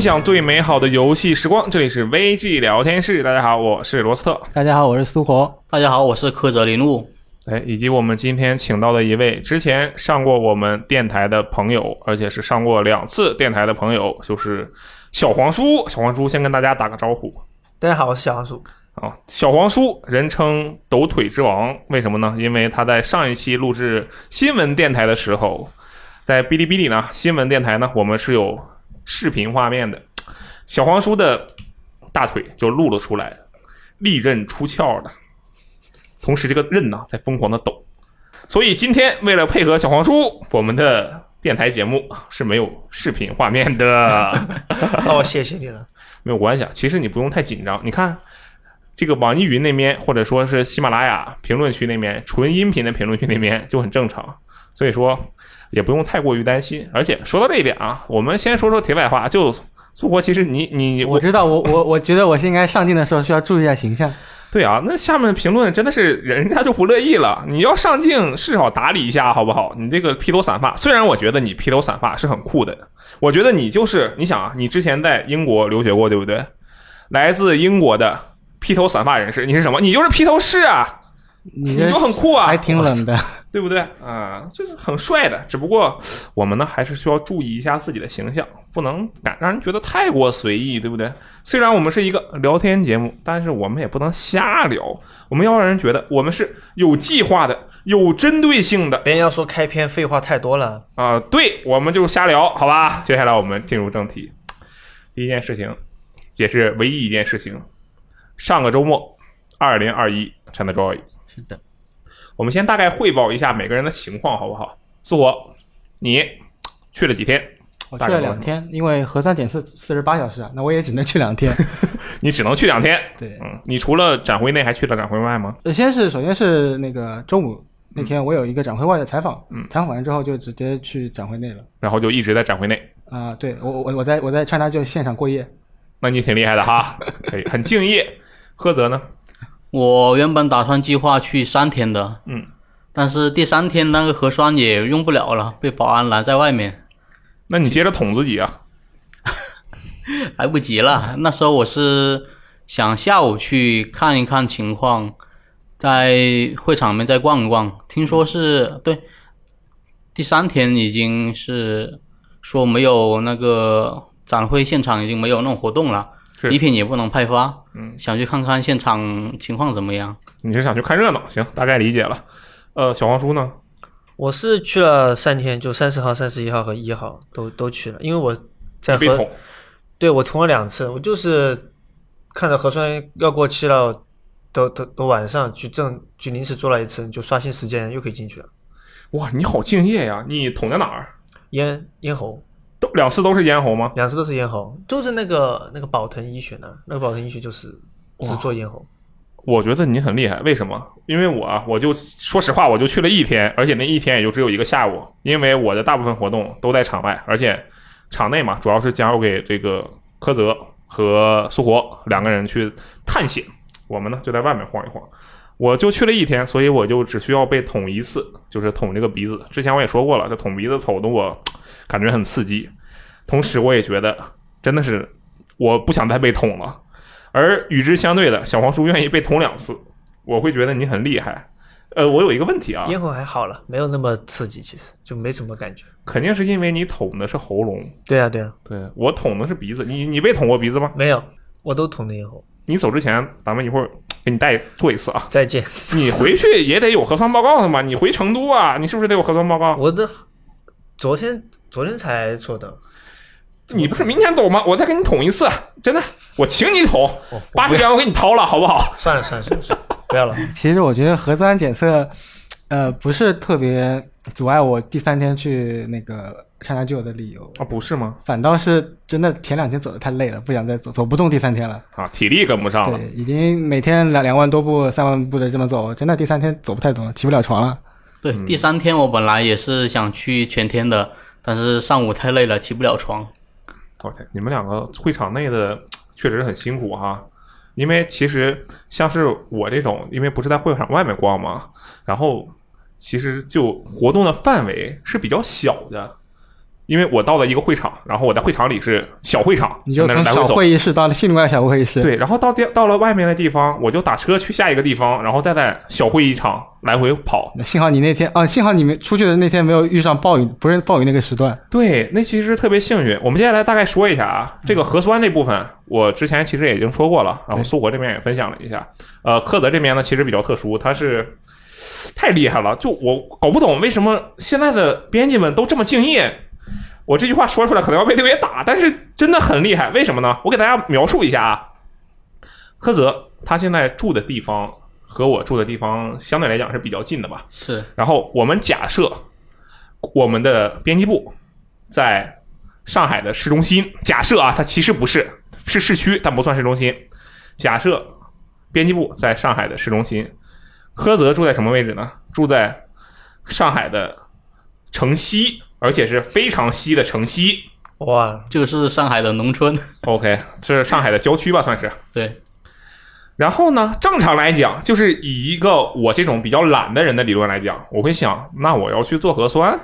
分享最美好的游戏时光，这里是 VG 聊天室。大家好，我是罗斯特。大家好，我是苏活。大家好，我是柯泽林路。哎，以及我们今天请到的一位之前上过我们电台的朋友，而且是上过两次电台的朋友，就是小黄叔。小黄叔先跟大家打个招呼。大家好，我是小黄叔。啊，小黄叔人称抖腿之王，为什么呢？因为他在上一期录制新闻电台的时候，在哔哩哔哩呢，新闻电台呢，我们是有视频画面的，小黄书的大腿就露了出来，利刃出鞘的，同时这个刃呢在疯狂的抖，所以今天为了配合小黄书，我们的电台节目是没有视频画面的。哦，谢谢你了，没有关系啊，其实你不用太紧张，你看。这个网易云那边，或者说是喜马拉雅评论区那边，纯音频的评论区那边就很正常，所以说也不用太过于担心。而且说到这一点啊，我们先说说题外话，就苏国，其实你你我知道，我我我觉得我是应该上镜的时候需要注意一下形象。对啊，那下面评论真的是人家就不乐意了，你要上镜至少打理一下好不好？你这个披头散发，虽然我觉得你披头散发是很酷的，我觉得你就是你想啊，你之前在英国留学过对不对？来自英国的。披头散发人士，你是什么？你就是披头士啊！你就很酷啊，还挺冷的，对不对啊？就是很帅的。只不过我们呢，还是需要注意一下自己的形象，不能敢让人觉得太过随意，对不对？虽然我们是一个聊天节目，但是我们也不能瞎聊，我们要让人觉得我们是有计划的、有针对性的。别人要说开篇废话太多了啊，对，我们就瞎聊，好吧？接下来我们进入正题，第一件事情，也是唯一一件事情。上个周末，二零二一 ChinaJoy 是的，我们先大概汇报一下每个人的情况，好不好？苏活，你去了几天？我去了两天，因为核酸检测四十八小时啊，那我也只能去两天。你只能去两天？对，嗯，你除了展会内还去了展会外吗？先是首先是那个周五那天，我有一个展会外的采访，嗯，采访完之后就直接去展会内了，然后就一直在展会内。啊，对我我我在我在 China 就现场过夜，那你挺厉害的哈，可以很敬业。赫泽呢？我原本打算计划去三天的，嗯，但是第三天那个核酸也用不了了，被保安拦在外面。那你接着捅自己啊！来不及了，那时候我是想下午去看一看情况，在会场里面再逛一逛。听说是对，第三天已经是说没有那个展会现场已经没有那种活动了。礼品也不能派发，嗯，想去看看现场情况怎么样？你是想去看热闹？行，大概理解了。呃，小黄叔呢？我是去了三天，就三十号、三十一号和一号都都去了，因为我在和，对我捅了两次，我就是看着核酸要过期了，都都都晚上去正去临时做了一次，就刷新时间又可以进去了。哇，你好敬业呀！你捅在哪儿？咽咽喉。都两次都是咽喉吗？两次都是咽喉，就是那个那个宝腾医学呢，那个宝腾医学就是只做咽喉。我觉得你很厉害，为什么？因为我我就说实话，我就去了一天，而且那一天也就只有一个下午，因为我的大部分活动都在场外，而且场内嘛，主要是交给这个柯泽和苏活两个人去探险，我们呢就在外面晃一晃。我就去了一天，所以我就只需要被捅一次，就是捅这个鼻子。之前我也说过了，这捅鼻子捅的我。感觉很刺激，同时我也觉得真的是我不想再被捅了。而与之相对的，小黄叔愿意被捅两次，我会觉得你很厉害。呃，我有一个问题啊，咽喉还好了，没有那么刺激，其实就没什么感觉。肯定是因为你捅的是喉咙。对啊，对啊，对我捅的是鼻子。你你被捅过鼻子吗？没有，我都捅的咽喉。你走之前，咱们一会儿给你带做一次啊。再见。你回去也得有核酸报告的嘛？你回成都啊？你是不是得有核酸报告？我的昨天。昨天才做的，你不是明天走吗？我再给你捅一次，真的，我请你捅，八十元我给你掏了，好不好？算了算了算了，不要了。其实我觉得核酸检测，呃，不是特别阻碍我第三天去那个参加救的理由啊，不是吗？反倒是真的前两天走的太累了，不想再走，走不动第三天了啊，体力跟不上了。对，已经每天两两万多步、三万步的这么走，真的第三天走不太动了，起不了床了。对，第三天我本来也是想去全天的。但是上午太累了，起不了床。OK，你们两个会场内的 确实很辛苦哈，因为其实像是我这种，因为不是在会场外面逛嘛，然后其实就活动的范围是比较小的。因为我到了一个会场，然后我在会场里是小会场，你就从小。会议室到了另外小会议室。，对，然后到第到了外面的地方，我就打车去下一个地方，然后再在小会议场来回跑。幸好你那天啊，幸好你们出去的那天没有遇上暴雨，不是暴雨那个时段。对，那其实特别幸运。我们接下来大概说一下啊，这个核酸这部分，我之前其实也已经说过了，然后苏国这边也分享了一下。呃，科泽这边呢，其实比较特殊，它是太厉害了，就我搞不懂为什么现在的编辑们都这么敬业。我这句话说出来可能要被六爷打，但是真的很厉害。为什么呢？我给大家描述一下啊。柯泽他现在住的地方和我住的地方相对来讲是比较近的吧？是然后我们假设我们的编辑部在上海的市中心，假设啊，它其实不是，是市区，但不算市中心。假设编辑部在上海的市中心，柯泽住在什么位置呢？住在上海的城西，而且是非常西的城西。哇，就是上海的农村，OK，是上海的郊区吧，算是。对，然后呢，正常来讲，就是以一个我这种比较懒的人的理论来讲，我会想，那我要去做核酸，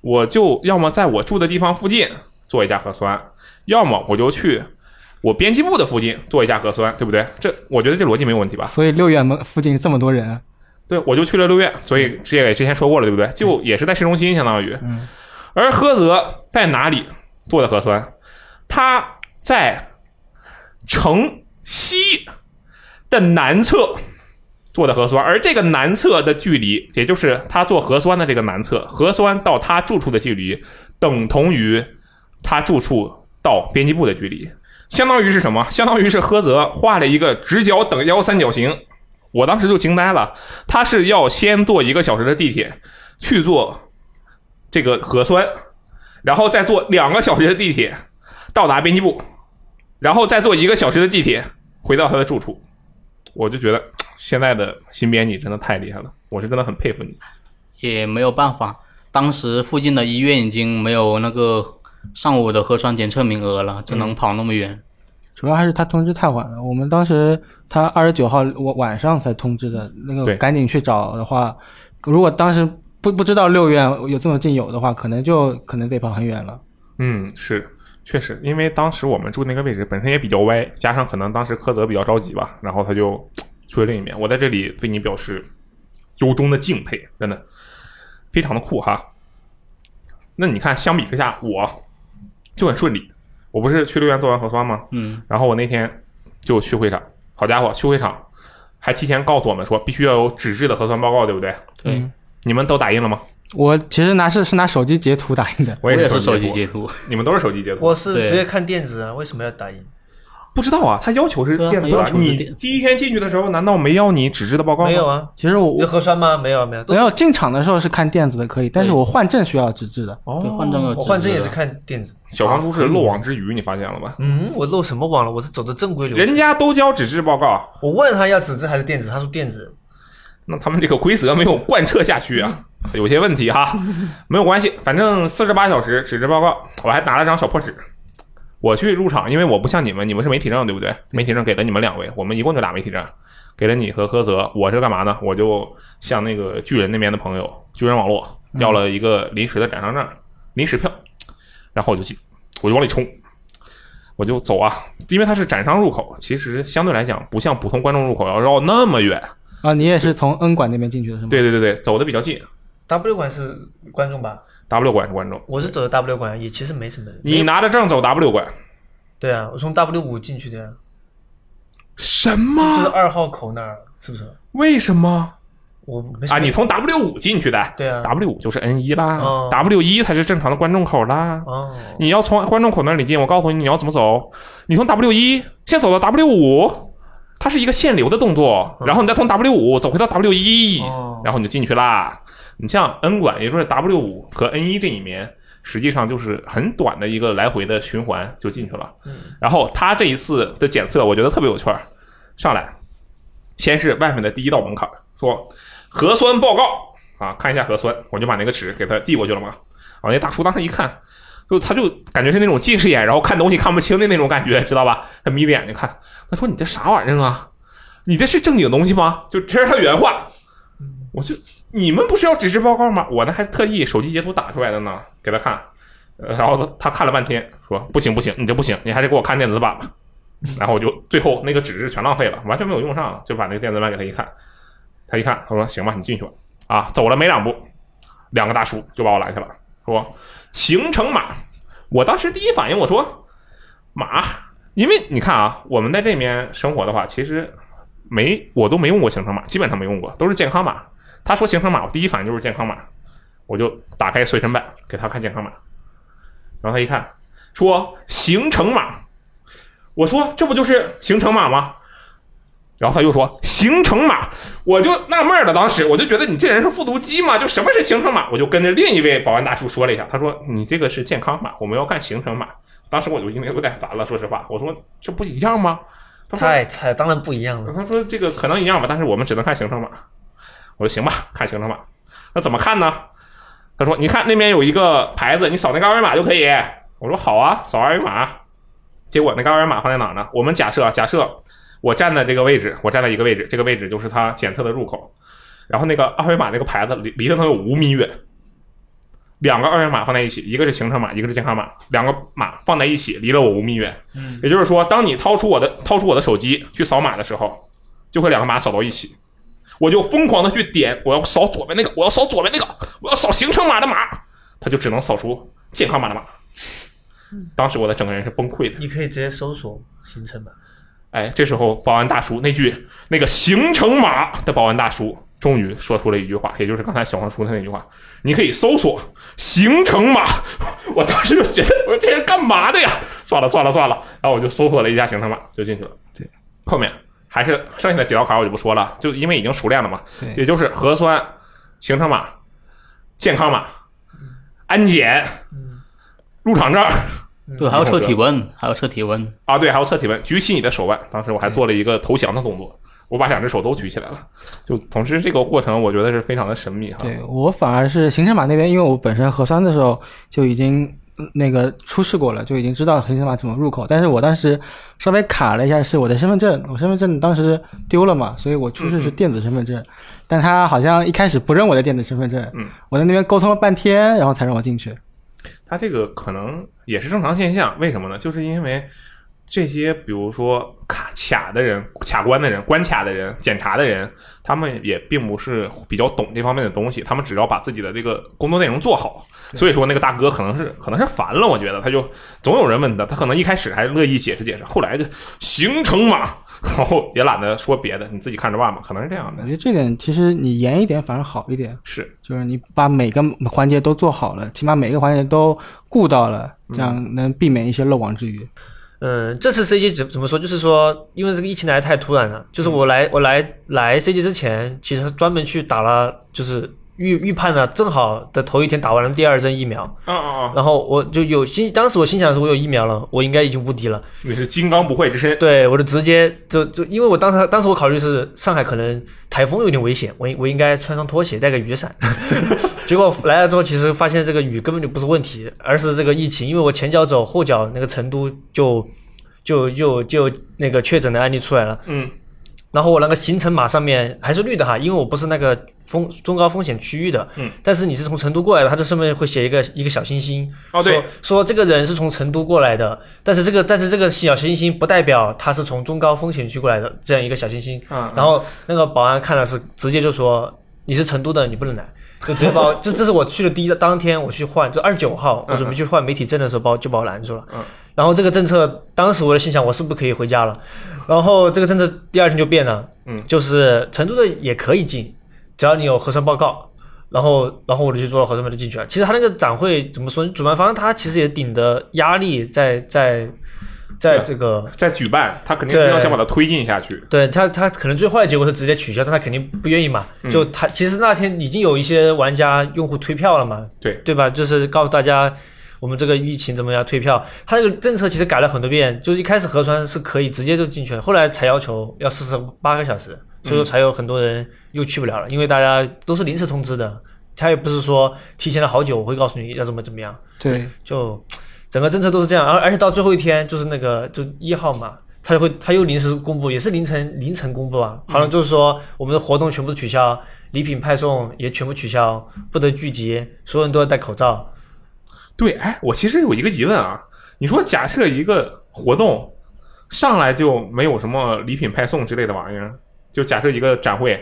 我就要么在我住的地方附近做一下核酸，要么我就去我编辑部的附近做一下核酸，对不对？这我觉得这逻辑没有问题吧？所以六院门附近这么多人，对，我就去了六院，所以这也之前说过了，对不对？就也是在市中心，相当于。嗯。而菏泽在哪里做的核酸？他在城西的南侧做的核酸，而这个南侧的距离，也就是他做核酸的这个南侧，核酸到他住处的距离，等同于他住处到编辑部的距离。相当于是什么？相当于是菏泽画了一个直角等腰三角形。我当时就惊呆了，他是要先坐一个小时的地铁去做这个核酸，然后再坐两个小时的地铁到达编辑部，然后再坐一个小时的地铁回到他的住处。我就觉得现在的新编辑真的太厉害了，我是真的很佩服你。也没有办法，当时附近的医院已经没有那个上午的核酸检测名额了，只能跑那么远。主要还是他通知太晚了。我们当时他二十九号晚晚上才通知的，那个赶紧去找的话，如果当时不不知道六院有这么近有的话，可能就可能得跑很远了。嗯，是，确实，因为当时我们住那个位置本身也比较歪，加上可能当时柯泽比较着急吧，然后他就 去了另一边。我在这里对你表示由衷的敬佩，真的非常的酷哈。那你看，相比之下，我就很顺利。我不是去六院做完核酸吗？嗯，然后我那天就去会场，好家伙，去会场还提前告诉我们说必须要有纸质的核酸报告，对不对？对，嗯你们都打印了吗？我其实拿是是拿手机截图打印的，我也也是手机截图。你们都是手机截图。我是直接看电子啊，为什么要打印？不知道啊，他要求是电子你第一天进去的时候，难道没要你纸质的报告吗？没有。啊，其实我有核酸吗？没有没有，都没有进场的时候是看电子的可以，但是我换证需要纸质的。哦对，换证有我换证也是看电子。小红书是漏网之鱼，你发现了吧？嗯，我漏什么网了？我是走的正规流程。人家都交纸质报告，我问他要纸质还是电子，他说电子。那他们这个规则没有贯彻下去啊，有些问题哈。没有关系，反正四十八小时纸质报告，我还拿了张小破纸。我去入场，因为我不像你们，你们是媒体证对不对？媒体证给了你们两位，我们一共就俩媒体证，给了你和菏泽。我是干嘛呢？我就向那个巨人那边的朋友，巨人网络要了一个临时的展商证、临时票，然后我就进，我就往里冲，我就走啊，因为它是展商入口，其实相对来讲不像普通观众入口要绕那么远。啊，你也是从 N 馆那边进去的是吗？对对对对，走的比较近。W 馆是观众吧？W 馆是观众，我是走的 W 馆，也其实没什么人。你拿着证走 W 馆，对啊，我从 W 五进去的呀，什么就是么？二号口那儿，是不是？为什么我没啊？你从 W 五进去的？对啊 W 五就是 N 一啦、哦 w 一才是正常的观众口啦。哦，你要从观众口那里进，我告诉你你要怎么走。你从 W 一先走到 W 五，它是一个限流的动作，然后你再从 W 五走回到 W 一、哦然后你就进去啦。你像 N 管，也就是 W 五和 N 一这一面，实际上就是很短的一个来回的循环就进去了。嗯然后他这一次的检测，我觉得特别有趣儿。上来，先是外面的第一道门槛，说核酸报告啊，看一下核酸，我就把那个纸给他递过去了嘛。啊，那大叔当时一看，就他就感觉是那种近视眼，然后看东西看不清的那种感觉，知道吧？他眯着眼睛看，他说：“你这啥玩意儿啊？你这是正经东西吗？”就这是他原话。我就你们不是要纸质报告吗？我呢还特意手机截图打出来的呢，给他看。然后他看了半天，说不行不行，你这不行，你还得给我看电子版吧。然后我就最后那个纸质全浪费了，完全没有用上，就把那个电子版给他一看，他一看，他说行吧，你进去吧。啊，走了没两步，两个大叔就把我拦下了，说行程码。我当时第一反应我说码，因为你看啊，我们在这边生活的话，其实没我都没用过行程码，基本上没用过，都是健康码。他说行程码，我第一反应就是健康码，我就打开随身办给他看健康码，然后他一看说行程码。我说这不就是行程码吗？然后他又说行程码，我就纳闷了。当时我就觉得你这人是复读机吗？就什么是行程码？我就跟着另一位保安大叔说了一下，他说你这个是健康码，我们要看行程码。当时我就因为有点烦了，说实话，我说这不一样吗？他说太菜，当然不一样了。他说这个可能一样吧，但是我们只能看行程码。我说行吧，看行程码。那怎么看呢？他说你看那边有一个牌子，你扫那个二维码就可以。我说好啊，扫二维码。结果那个二维码放在哪呢？我们假设，假设我站在这个位置，我站在一个位置，这个位置就是他检测的入口。然后那个二维码那个牌子离离得能有五米远。两个二维码放在一起，一个是行程码，一个是健康码，两个码放在一起，离了我五米远。嗯，也就是说，当你掏出我的掏出我的手机去扫码的时候，就会两个码扫到一起。我就疯狂的去点，我要扫左边那个，我要扫左边那个，我要扫行程码的码，他就只能扫出健康码的码。当时我的整个人是崩溃的。你可以直接搜索行程码。哎，这时候保安大叔那句那个行程码的保安大叔终于说出了一句话，也就是刚才小黄说的那句话：“你可以搜索行程码。”我当时就觉得，我说这人干嘛的呀？算了算了算了，然后我就搜索了一下行程码，就进去了。对，后面还是剩下的几道坎我就不说了，就因为已经熟练了嘛。对，也就是核酸、行程码、健康码、安检、入场证。对，还要测体温，还要测体温啊！对，还要测体温。举起你的手腕，当时我还做了一个投降的动作，我把两只手都举起来了。就总之这个过程，我觉得是非常的神秘哈。对我反而是行程码那边，因为我本身核酸的时候就已经那个出示过了，就已经知道行程码怎么入口。但是我当时稍微卡了一下，是我的身份证，我身份证当时丢了嘛，所以我出示是电子身份证，但他好像一开始不认我的电子身份证，嗯，我在那边沟通了半天，然后才让我进去。它这个可能也是正常现象，为什么呢？就是因为这些，比如说卡卡的人、卡关的人、关卡的人、检查的人，他们也并不是比较懂这方面的东西，他们只要把自己的这个工作内容做好。所以说，那个大哥可能是可能是烦了，我觉得他就总有人问他，他可能一开始还乐意解释解释，后来就行程码，然后也懒得说别的，你自己看着办吧，可能是这样的。我觉得这点其实你严一点反而好一点，是，就是你把每个环节都做好了，起码每个环节都顾到了，这样能避免一些漏网之鱼。嗯，这次 CG 怎怎么说？就是说，因为这个疫情来太突然了，就是我来我来来 CG 之前，其实专门去打了，就是。预预判了，正好的头一天打完了第二针疫苗，嗯嗯嗯，然后我就有心，当时我心想是，我有疫苗了，我应该已经无敌了。你是金刚不坏之身，对，我就直接就就，因为我当时当时我考虑是上海可能台风有点危险，我我应该穿双拖鞋带个雨伞。结果来了之后，其实发现这个雨根本就不是问题，而是这个疫情，因为我前脚走后脚那个成都就就就就那个确诊的案例出来了，嗯。然后我那个行程码上面还是绿的哈，因为我不是那个风中高风险区域的。嗯。但是你是从成都过来的，它这上面会写一个一个小星星。哦，对。说这个人是从成都过来的，但是这个但是这个小星星不代表他是从中高风险区过来的这样一个小星星。嗯。然后那个保安看了是直接就说你是成都的，你不能来，就直接把我 这这是我去的第一当天我去换，就二十九号我准备去换媒体证的时候，把我就把我拦住了。嗯。然后这个政策当时我就心想，我是不是可以回家了？然后这个政策第二天就变了，嗯，就是成都的也可以进，只要你有核酸报告。然后，然后我就去做了核酸，就进去了。其实他那个展会怎么说？主办方他其实也顶着压力在在在这个在举办，他肯定是要先把它推进下去。对他，他可能最坏的结果是直接取消，但他肯定不愿意嘛。就他其实那天已经有一些玩家用户退票了嘛，对对吧？就是告诉大家。我们这个疫情怎么样？退票，他这个政策其实改了很多遍，就是一开始核酸是可以直接就进去了，后来才要求要四十八个小时，所以说才有很多人又去不了了，因为大家都是临时通知的，他也不是说提前了好久我会告诉你要怎么怎么样。对，就整个政策都是这样，而而且到最后一天就是那个就一号嘛，他就会他又临时公布，也是凌晨凌晨公布啊，好像就是说我们的活动全部取消，礼品派送也全部取消，不得聚集，所有人都要戴口罩。对，哎，我其实有一个疑问啊，你说假设一个活动上来就没有什么礼品派送之类的玩意儿，就假设一个展会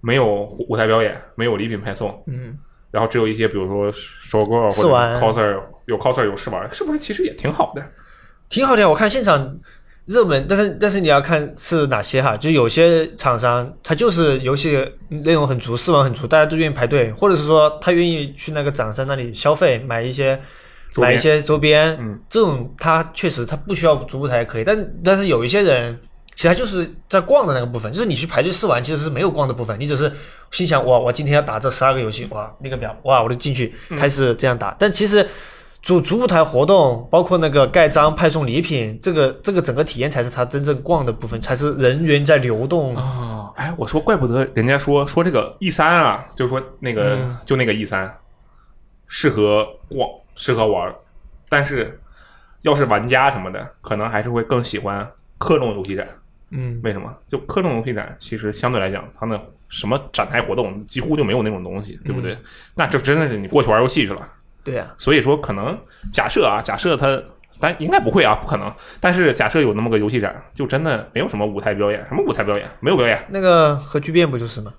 没有舞台表演，没有礼品派送，嗯，然后只有一些比如说收购或者 coser 有 coser 有试玩，是不是其实也挺好的？挺好的，我看现场。热门，但是但是你要看是哪些哈，就有些厂商他就是游戏内容很足，试玩很足，大家都愿意排队，或者是说他愿意去那个展商那里消费，买一些买一些周边，嗯，这种他确实他不需要主舞台可以，但但是有一些人其实他就是在逛的那个部分，就是你去排队试玩其实是没有逛的部分，你只是心想哇我今天要打这十二个游戏哇那个表哇我就进去开始这样打，但其实。主主舞台活动，包括那个盖章、派送礼品，这个这个整个体验才是他真正逛的部分，才是人员在流动啊！哎，我说怪不得人家说说这个 E 三啊，就是说那个就那个 E 三适合逛、适合玩，但是要是玩家什么的，可能还是会更喜欢克隆游戏展。嗯，为什么？就科隆游戏展其实相对来讲，它那什么展台活动几乎就没有那种东西，对不对？那就真的是你过去玩游戏去了。对呀，所以说可能假设啊，假设它，但应该不会啊，不可能。但是假设有那么个游戏展，就真的没有什么舞台表演，什么舞台表演没有表演。那个核聚变不就是吗？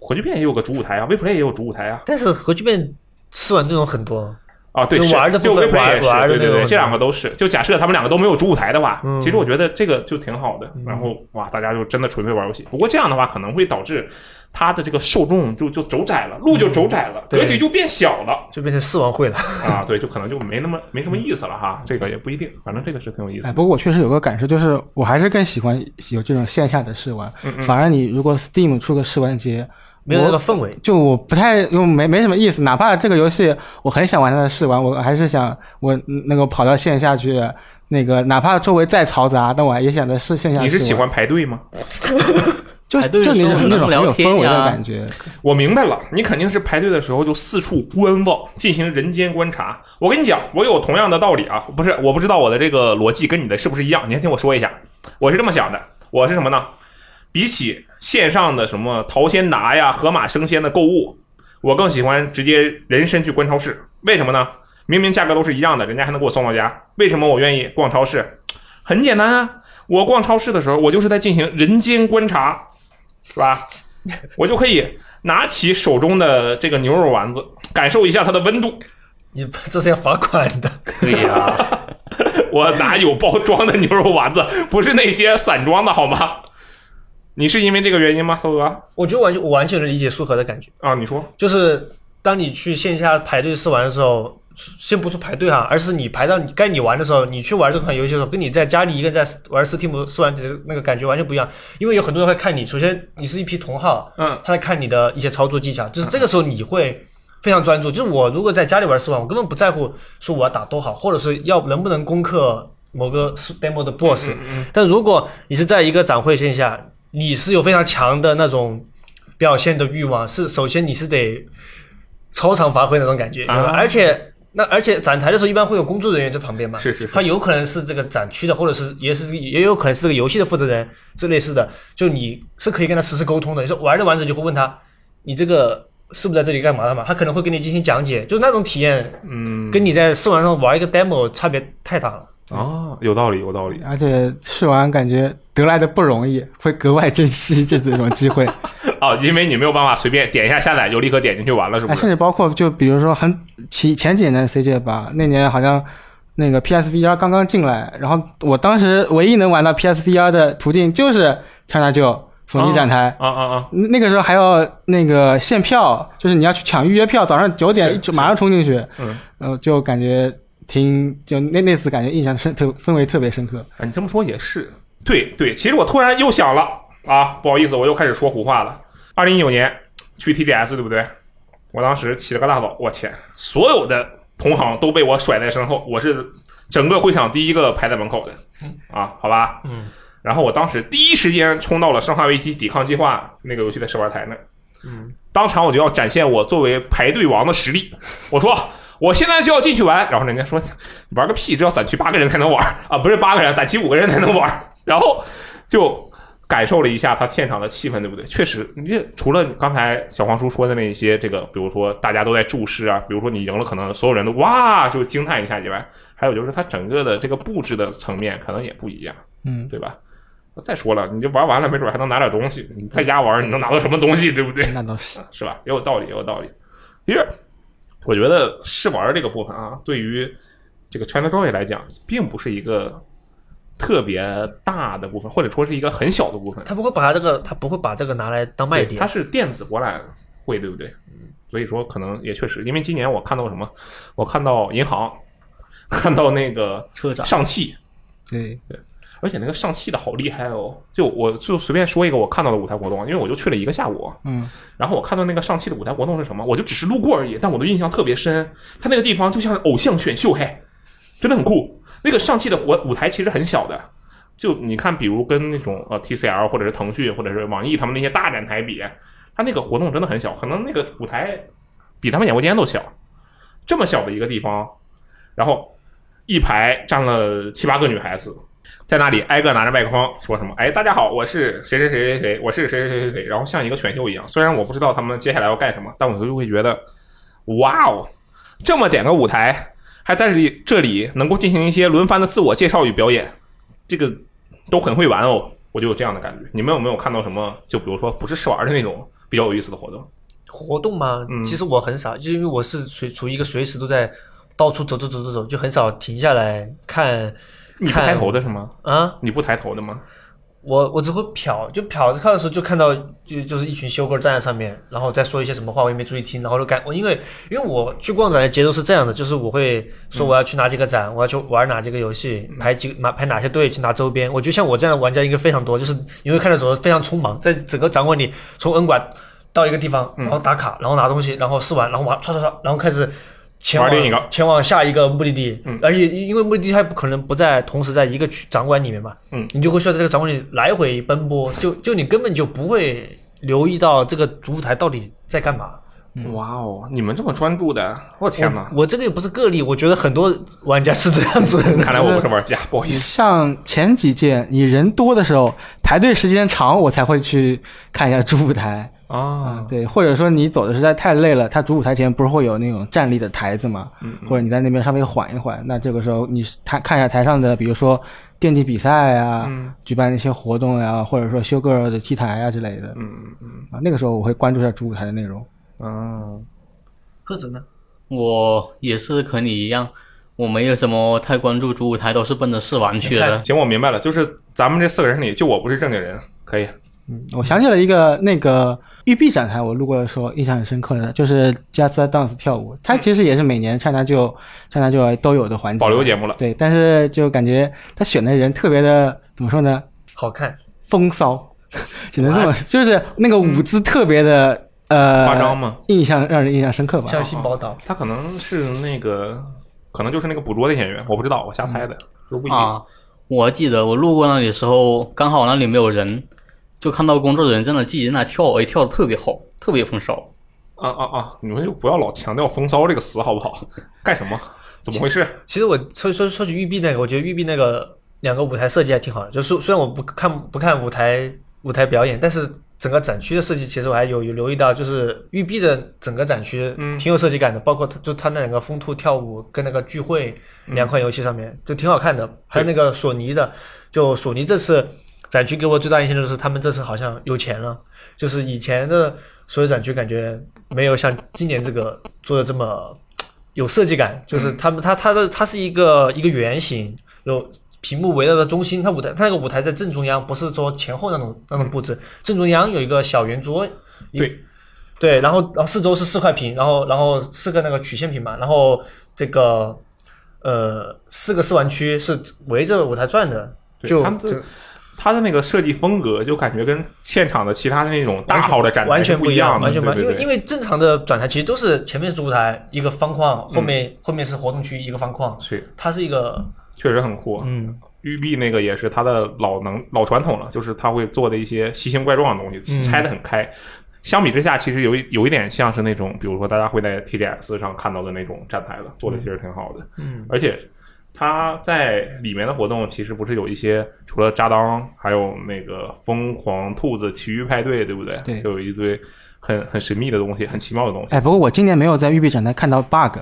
核聚变也有个主舞台啊，微 play 也有主舞台啊。但是核聚变试玩内容很多啊，对，玩的就微 play 也是，对对对，这两个都是。就假设他们两个都没有主舞台的话，其实我觉得这个就挺好的。然后哇，大家就真的纯粹玩游戏。不过这样的话可能会导致。它的这个受众就就走窄了，路就走窄了，格局就变小了，就变成试玩会了啊！对，就可能就没那么没什么意思了哈。这个也不一定，反正这个是挺有意思。哎，不过我确实有个感受，就是我还是更喜欢有这种线下的试玩。反而你如果 Steam 出个试玩节，没有那个氛围，就我不太又没没什么意思。哪怕这个游戏我很想玩它的试玩，我还是想我那个跑到线下去，那个哪怕周围再嘈杂，但我也想在试线下。你是喜欢排队吗？就就那种那种很有氛围的感觉，我明白了，你肯定是排队的时候就四处观望，进行人间观察。我跟你讲，我有同样的道理啊，不是，我不知道我的这个逻辑跟你的是不是一样。你先听我说一下，我是这么想的，我是什么呢？比起线上的什么淘鲜达呀、盒马生鲜的购物，我更喜欢直接人身去逛超市。为什么呢？明明价格都是一样的，人家还能给我送到家，为什么我愿意逛超市？很简单啊，我逛超市的时候，我就是在进行人间观察。是吧？我就可以拿起手中的这个牛肉丸子，感受一下它的温度。你这是要罚款的。对呀，我哪有包装的牛肉丸子？不是那些散装的好吗？你是因为这个原因吗，苏哥？我觉得完全我完全能理解苏荷的感觉啊。你说，就是当你去线下排队试玩的时候。先不说排队哈，而是你排到你该你玩的时候，你去玩这款游戏的时候，跟你在家里一个人在玩 Steam 试玩的那个感觉完全不一样。因为有很多人会看你，首先你是一批同号，嗯，他在看你的一些操作技巧，就是这个时候你会非常专注。就是我如果在家里玩试玩，我根本不在乎说我要打多好，或者是要能不能攻克某个 demo 的 boss。但如果你是在一个展会线下，你是有非常强的那种表现的欲望，是首先你是得超常发挥那种感觉，而且。那而且展台的时候一般会有工作人员在旁边嘛？是是，他有可能是这个展区的，或者是也是也有可能是这个游戏的负责人，这类似的，就你是可以跟他实时沟通的。你说玩着玩着就会问他，你这个是不是在这里干嘛的嘛？他可能会给你进行讲解，就那种体验，嗯，跟你在试玩上玩一个 demo 差别太大了。哦，有道理，有道理。而且试完感觉得来的不容易，会格外珍惜这次这种机会。哦，因为你没有办法随便点一下下载就立刻点进去玩了，是不是？甚至包括就比如说很前前几年的 CJ 吧，那年好像那个 PSVR 刚刚进来，然后我当时唯一能玩到 PSVR 的途径就是叉叉九索尼展台。啊啊啊！那个时候还要那个限票，就是你要去抢预约票，早上九点就马上冲进去。嗯，然后就感觉。听，就那那次感觉印象深，特氛围特别深刻。啊，你这么说也是，对对。其实我突然又想了啊，不好意思，我又开始说胡话了。二零一九年去 TGS 对不对？我当时起了个大早，我天，所有的同行都被我甩在身后，我是整个会场第一个排在门口的啊，好吧。嗯。然后我当时第一时间冲到了《生化危机：抵抗计划》那个游戏的试玩台那嗯。当场我就要展现我作为排队王的实力，我说。我现在就要进去玩，然后人家说玩个屁，这要攒齐八个人才能玩啊，不是八个人，攒齐五个人才能玩。然后就感受了一下他现场的气氛，对不对？确实，你这除了刚才小黄叔说的那些，这个比如说大家都在注视啊，比如说你赢了，可能所有人都哇就惊叹一下以外，还有就是他整个的这个布置的层面可能也不一样，嗯，对吧？再说了，你就玩完了，没准还能拿点东西。你在家玩，你能拿到什么东西，对不对？那倒是，是吧？也有道理，也有道理。其实，我觉得试玩这个部分啊，对于这个 ChinaJoy 来讲，并不是一个。特别大的部分，或者说是一个很小的部分，他不会把它这个，他不会把这个拿来当卖点。它是电子博览会，对不对？嗯，所以说可能也确实，因为今年我看到什么，我看到银行，看到那个车展上汽，对对，而且那个上汽的好厉害哦！就我就随便说一个我看到的舞台活动，因为我就去了一个下午，嗯，然后我看到那个上汽的舞台活动是什么，我就只是路过而已，但我的印象特别深，他那个地方就像偶像选秀，嘿，真的很酷。那个上汽的活舞台其实很小的，就你看，比如跟那种呃 TCL 或者是腾讯或者是网易他们那些大展台比，他那个活动真的很小，可能那个舞台比他们演播间都小。这么小的一个地方，然后一排站了七八个女孩子，在那里挨个拿着麦克风说什么：“哎，大家好，我是谁谁谁谁谁，我是谁谁谁谁谁。”然后像一个选秀一样。虽然我不知道他们接下来要干什么，但我就会觉得，哇哦，这么点个舞台。还在这里，这里能够进行一些轮番的自我介绍与表演，这个都很会玩哦，我就有这样的感觉。你们有没有看到什么？就比如说不是试玩的那种比较有意思的活动？活动吗？嗯，其实我很少，就因为我是随处于一个随时都在到处走走走走走，就很少停下来看。你不抬头的是吗？啊，你不抬头的吗？我我只会瞟，就瞟着看的时候，就看到就就是一群修哥站在上面，然后再说一些什么话，我也没注意听，然后就感我因为因为我去逛展的节奏是这样的，就是我会说我要去哪几个展，我要去玩哪几个游戏，排几拿排哪些队去拿周边。我觉得像我这样的玩家应该非常多，就是因为看的时候非常匆忙，在整个展馆里从 N 馆到一个地方，然后打卡，然后拿东西，然后试玩，然后玩刷刷刷，然后开始。前往前往下一个目的地，嗯，而且因为目的地它不可能不在同时在一个区展馆里面嘛，嗯，你就会需要在这个展馆里来回奔波，就就你根本就不会留意到这个主舞台到底在干嘛。哇哦，你们这么专注的，我天哪！我这个也不是个例，我觉得很多玩家是这样子。看来我不是玩家，不好意思。像前几届你人多的时候，排队时间长，我才会去看一下主舞台。啊，对，或者说你走的实在太累了，它主舞台前不是会有那种站立的台子嘛？嗯，或者你在那边稍微缓一缓，那这个时候你看看一下台上的，比如说电竞比赛啊，举办一些活动呀，或者说修个的 T 台啊之类的，嗯嗯嗯，啊，那个时候我会关注一下主舞台的内容。嗯，贺子呢？我也是和你一样，我没有什么太关注主舞台，都是奔着试玩去的。行，我明白了，就是咱们这四个人里，就我不是正经人，可以。嗯，我想起了一个那个。育碧展台，我路过的时候印象很深刻的，就是 Just Dance 跳舞，它其实也是每年 China 就 China 就都有的环节，保留节目了。对，但是就感觉他选的人特别的，怎么说呢？好看，风骚，只能这么，就是那个舞姿特别的呃夸张吗？印象让人印象深刻吧？相信报道，他可能是那个，可能就是那个捕捉的演员，我不知道，我瞎猜的，都不一定。啊，我记得我路过那里的时候，刚好那里没有人。就看到工作人员在那自己在那跳，哎，跳的特别好，特别风骚。啊啊啊！你们就不要老强调“风骚”这个词好不好？干什么？怎么回事？其实我说说说起育碧那个，我觉得育碧那个两个舞台设计还挺好的。就是虽然我不看不看舞台舞台表演，但是整个展区的设计，其实我还有有留意到，就是育碧的整个展区挺有设计感的。包括它就它那两个风兔跳舞跟那个聚会两款游戏上面就挺好看的。还有那个索尼的，就索尼这次。展区给我最大印象就是他们这次好像有钱了，就是以前的所有展区感觉没有像今年这个做的这么有设计感。就是他们，他他的它是一个一个圆形，有屏幕围绕的中心，它舞台它那个舞台在正中央，不是说前后那种那种布置，正中央有一个小圆桌。对对，然后然后四周是四块屏，然后然后四个那个曲线屏嘛，然后这个呃四个试玩区是围着舞台转的，就就。它的那个设计风格就感觉跟现场的其他的那种大号的展台完全不一样，完全不一样。因为因为正常的展台其实都是前面是主舞台一个方框，后面后面是活动区一个方框。是，它是一个确实很酷。嗯，育碧那个也是它的老能老传统了，就是它会做的一些奇形怪状的东西，拆的很开。相比之下，其实有有一点像是那种，比如说大家会在 TGS 上看到的那种站台了，做的其实挺好的。嗯，而且。他在里面的活动其实不是有一些，除了扎当，还有那个疯狂兔子奇遇派对，对不对？对就有一堆很很神秘的东西，很奇妙的东西。哎，不过我今年没有在育碧展台看到 bug，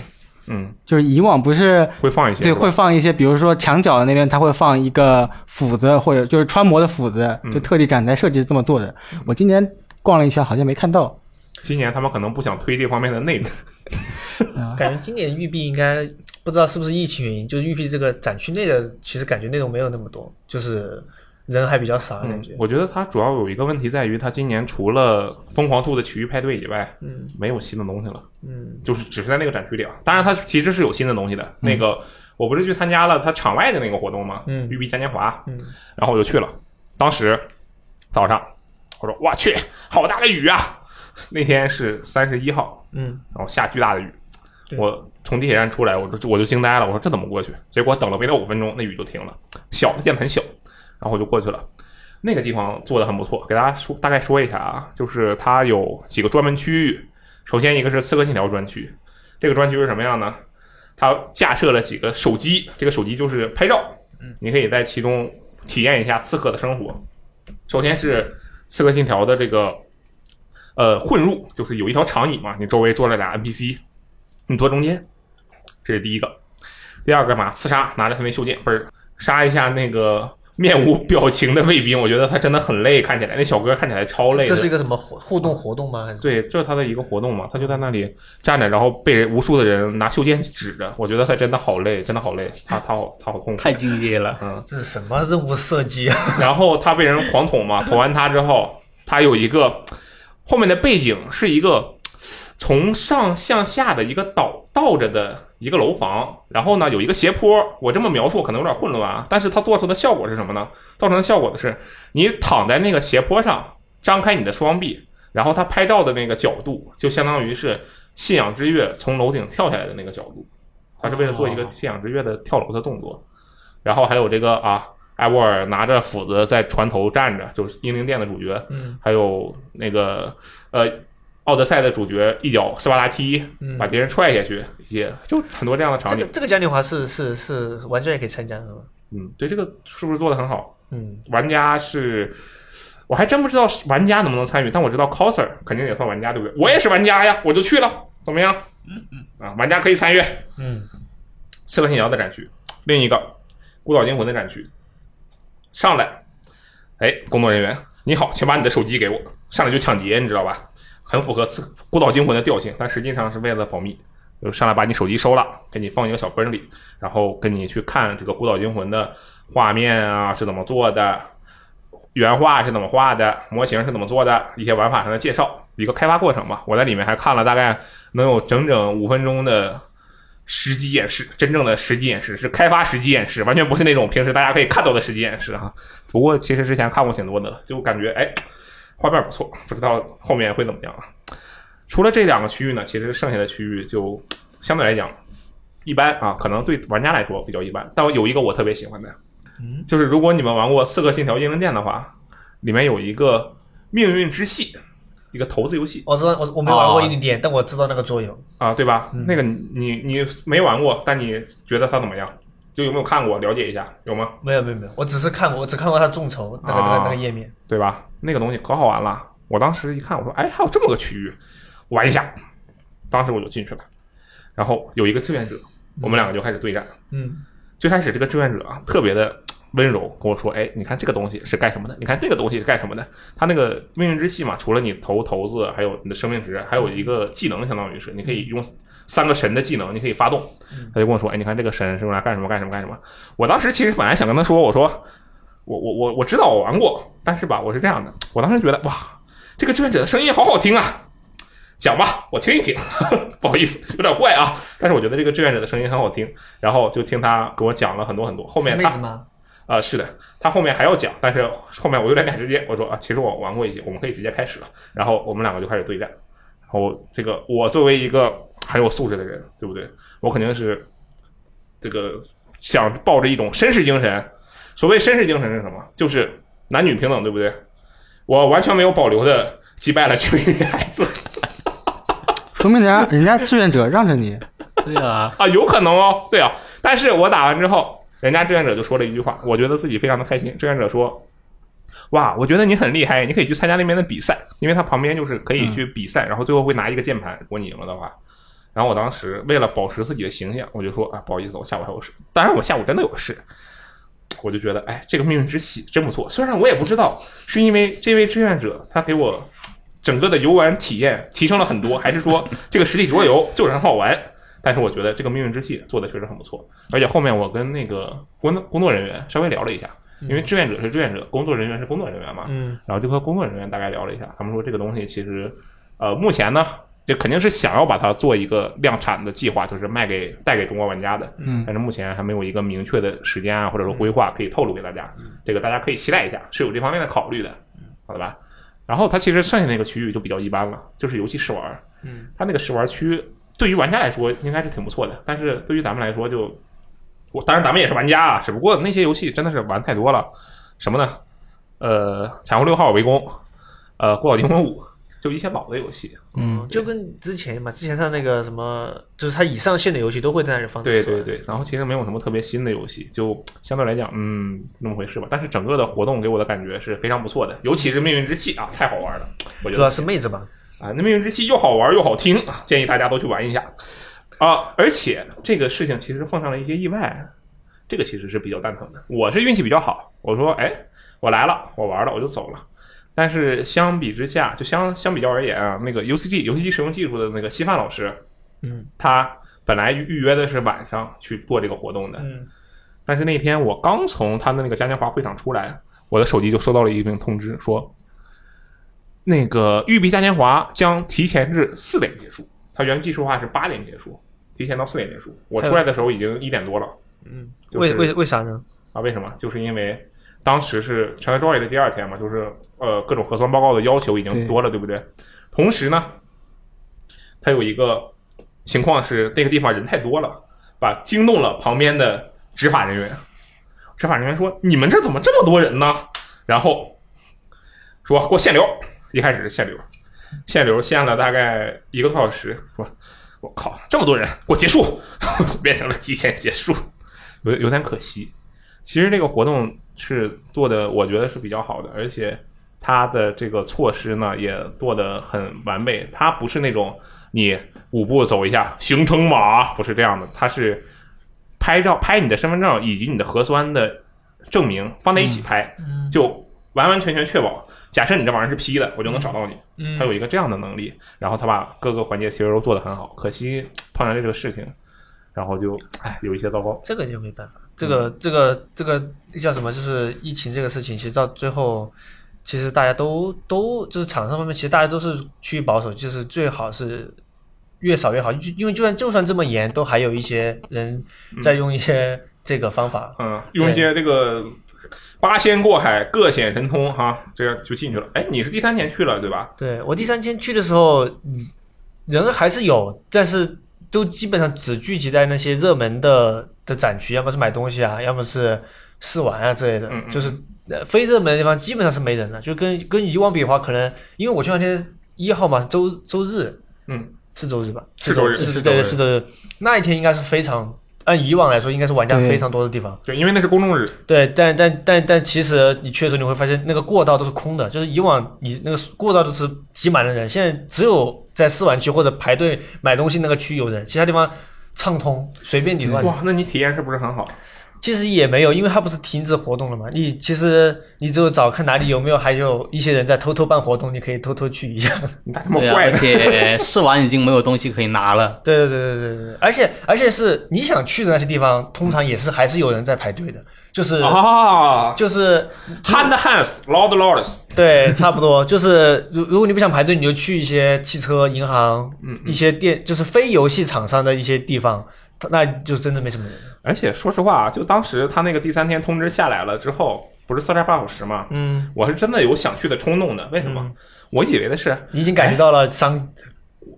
嗯，就是以往不是会放一些，对，会放一些，比如说墙角的那边他会放一个斧子，或者就是穿模的斧子，嗯就特地展台设计这么做的。我今年逛了一圈，好像没看到。今年他们可能不想推这方面的内容。啊感觉今年育碧应该不知道是不是疫情原因，就是育碧这个展区内的其实感觉内容没有那么多，就是人还比较少，感嗯觉，。我觉得它主要有一个问题在于，它今年除了疯狂兔的奇遇派对以外，嗯没有新的东西了。嗯就是只是在那个展区里啊。当然，它其实是有新的东西的。那个我不是去参加了它场外的那个活动吗？嗯育碧嘉年华，嗯然后我就去了。当时早上我说：“我去，好大的雨啊！”那天是三十一号，嗯然后下巨大的雨。我从地铁站出来，我就我就惊呆了，我说这怎么过去？结果等了没到五分钟，那雨就停了，小的键盘小，然后我就过去了。那个地方做的很不错，给大家说大概说一下啊，就是它有几个专门区域。首先一个是《刺客信条》专区，这个专区是什么样呢？它架设了几个手机，这个手机就是拍照，你可以在其中体验一下刺客的生活。首先是《刺客信条》的这个呃混入，就是有一条长椅嘛，你周围坐了俩 NPC，你坐中间，这是第一个。第二个嘛，刺杀，拿着他那袖剑，不是杀一下那个面无表情的卫兵，我觉得他真的很累，看起来那小哥看起来超累。这是一个什么互互动活动吗？还是对，这是他的一个活动嘛，他就在那里站着，然后被无数的人拿袖剑指着，我觉得他真的好累，真的好累，他他好他好痛苦。太敬业了。嗯，这是什么任务设计啊？然后他被人狂捅嘛，捅完他之后，他有一个后面的背景是一个从上向下的一个倒倒着的一个楼房，然后呢有一个斜坡，我这么描述可能有点混乱啊，但是它做出的效果是什么呢？造成的效果的是，你躺在那个斜坡上，张开你的双臂，然后它拍照的那个角度就相当于是信仰之月从楼顶跳下来的那个角度，它是为了做一个信仰之月的跳楼的动作，然后还有这个啊。艾沃尔拿着斧子在船头站着，就是英灵殿的主角，嗯还有那个呃，奥德赛的主角一脚斯巴达踢嗯把敌人踹下去，一些就很多这样的场景。这个这个嘉年华是是是玩家也可以参加是吗？嗯，对，这个是不是做的很好？嗯玩家是，我还真不知道玩家能不能参与，但我知道 coser 肯定也算玩家，对不对？我也是玩家呀，我就去了，怎么样？嗯嗯啊，玩家可以参与。嗯刺客信条的展区，另一个孤岛惊魂的展区，上来，哎，工作人员你好，请把你的手机给我，上来就抢劫，你知道吧？很符合刺孤岛惊魂的调性，但实际上是为了保密，就上来把你手机收了，给你放一个小本里，然后跟你去看这个孤岛惊魂的画面啊是怎么做的，原画是怎么画的，模型是怎么做的，一些玩法上的介绍，一个开发过程吧。我在里面还看了大概能有整整五分钟的实际演示，真正的实际演示是开发实际演示，完全不是那种平时大家可以看到的实际演示哈。不过其实之前看过挺多的了，就感觉哎，画面不错，不知道后面会怎么样啊。除了这两个区域呢，其实剩下的区域就相对来讲一般啊，可能对玩家来说比较一般。但我有一个我特别喜欢的，就是如果你们玩过《刺客信条：英灵殿》的话，里面有一个命运之系，一个投资游戏我知道我我没玩过哦一点，但我知道那个桌游。啊，对吧？那个你你你没玩过，但你觉得它怎么样？就有没有看过？了解一下，有吗？没有没有没有，我只是看过，我只看过它众筹那个、那啊个那个页面。对吧？那个东西可好玩了。我当时一看，我说，哎，还有这么个区域，玩一下。当时我就进去了，然后有一个志愿者，我们两个就开始对战。嗯最开始这个志愿者啊，特别的温柔，跟我说：“哎，你看这个东西是干什么的？你看这个东西是干什么的？他那个命运之系嘛，除了你投骰子，还有你的生命值，还有一个技能，相当于是你可以用三个神的技能，你可以发动。”他就跟我说：“哎，你看这个神是用来干什么干什么干什么？”我当时其实本来想跟他说：“我说我我我我知道我玩过，但是吧，我是这样的，我当时觉得哇，这个志愿者的声音好好听啊。”讲吧，我听一听。不好意思，有点怪啊，但是我觉得这个志愿者的声音很好听，然后就听他给我讲了很多很多。后面他啊、是的，他后面还要讲，但是后面我有点赶时间，我说啊，其实我玩过一些，我们可以直接开始了。然后我们两个就开始对战。然后这个我作为一个很有素质的人，对不对？我肯定是这个想抱着一种绅士精神。所谓绅士精神是什么？就是男女平等，对不对？我完全没有保留的击败了这位女孩子。说明人家人家志愿者让着你，对啊，啊，有可能哦，对啊。但是我打完之后，人家志愿者就说了一句话，我觉得自己非常的开心。志愿者说：“哇，我觉得你很厉害，你可以去参加那边的比赛，因为他旁边就是可以去比赛，然后最后会拿一个键盘，如果你赢了的话。”然后我当时为了保持自己的形象，我就说：“啊，不好意思，我下午还有事。”当然，我下午真的有事。我就觉得，哎，这个命运之喜真不错。虽然我也不知道是因为这位志愿者他给我整个的游玩体验提升了很多，还是说这个实体桌游就是很好玩。但是我觉得这个命运之系做的确实很不错。而且后面我跟那个工工作人员稍微聊了一下，因为志愿者是志愿者，工作人员是工作人员嘛，嗯，然后就和工作人员大概聊了一下，他们说这个东西其实，呃，目前呢。就肯定是想要把它做一个量产的计划，就是卖给带给中国玩家的。嗯，但是目前还没有一个明确的时间啊，或者说规划可以透露给大家。这个大家可以期待一下，是有这方面的考虑的，好的吧？然后它其实剩下那个区域就比较一般了，就是游戏试玩。嗯，它那个试玩区对于玩家来说应该是挺不错的，但是对于咱们来说就，我当然咱们也是玩家啊，只不过那些游戏真的是玩太多了。什么呢？呃，彩虹六号围攻，呃，孤岛惊魂五。就一些老的游戏，嗯，就跟之前嘛，之前他那个什么，就是他已上线的游戏都会在那里放。对对对，然后其实没有什么特别新的游戏，就相对来讲，嗯，那么回事吧。但是整个的活动给我的感觉是非常不错的，尤其是命运之气啊，太好玩了。我觉得主要是妹子吧，啊，那命运之气又好玩又好听啊，建议大家都去玩一下啊。而且这个事情其实碰上了一些意外，这个其实是比较蛋疼的。我是运气比较好，我说，哎，我来了，我玩了，我就走了。但是相比之下，就相相比较而言啊，那个 UCG 游戏机使用技术的那个稀饭老师，嗯，他本来预约的是晚上去做这个活动的，嗯，但是那天我刚从他的那个嘉年华会场出来，我的手机就收到了一封通知，说那个育碧嘉年华将提前至四点结束，它原计划是八点结束，提前到四点结束。我出来的时候已经一点多了，嗯，就是为为为啥呢？啊，为什么？就是因为当时是全球 Joy 的第二天嘛，就是呃各种核酸报告的要求已经多了，对不对？同时呢，它有一个情况是那个地方人太多了，把惊动了旁边的执法人员。执法人员说：“你们这怎么这么多人呢？”然后说：“给我限流。”一开始是限流，限流限了大概一个多小时，说：“我靠，这么多人，给我结束！” 变成了提前结束，有有点可惜。其实这个活动是做的，我觉得是比较好的，而且它的这个措施呢也做的很完备。它不是那种你五步走一下行程码，不是这样的，它是拍照拍你的身份证以及你的核酸的证明放在一起拍，就完完全全确保。假设你这玩意儿是 P 的，我就能找到你。嗯他有一个这样的能力，然后他把各个环节其实都做得很好，可惜碰上这个事情，然后就哎有一些糟糕。这个就没办法，这个这个这个叫什么？就是疫情这个事情，其实到最后，其实大家都都就是厂商方面，其实大家都是趋于保守，就是最好是越少越好。就因为就算就算这么严，都还有一些人在用一些这个方法。嗯，用一些这个八仙过海，各显神通哈，这样就进去了。哎，你是第三天去了对吧？对我第三天去的时候，人还是有，但是都基本上只聚集在那些热门的的展区，要么是买东西啊，要么是试玩啊之类的，嗯嗯就是呃非热门的地方基本上是没人的。就跟跟以往比的话，可能因为我去那天一号嘛是周周日，嗯，是周日吧？是周日是对对是周日是周日，那一天应该是非常按以往来说应该是玩家非常多的地方。对，因为那是公众日，对，但但但但其实你去的时候你会发现那个过道都是空的，就是以往你那个过道都是挤满了人，现在只有在试玩区或者排队买东西那个区有人，其他地方畅通，随便你乱走。哇，那你体验是不是很好？其实也没有，因为它不是停止活动了嘛。你其实你只有找看哪里有没有还有一些人在偷偷办活动，你可以偷偷去一下。你咋这么对啊，而坏呢？且试完已经没有东西可以拿了。对对对对对对，而且而且是你想去的那些地方，通常也是还是有人在排队的，就是、啊就是，Hand Hands Lord Lords，对，差不多 就是，如如果你不想排队，你就去一些汽车、银行，嗯一些店，就是非游戏厂商的一些地方，那就真的没什么人。而且说实话啊，就当时他那个第三天通知下来了之后，不是四十八小时吗？嗯，我是真的有想去的冲动的。为什么？嗯我以为的是，你已经感觉到了商，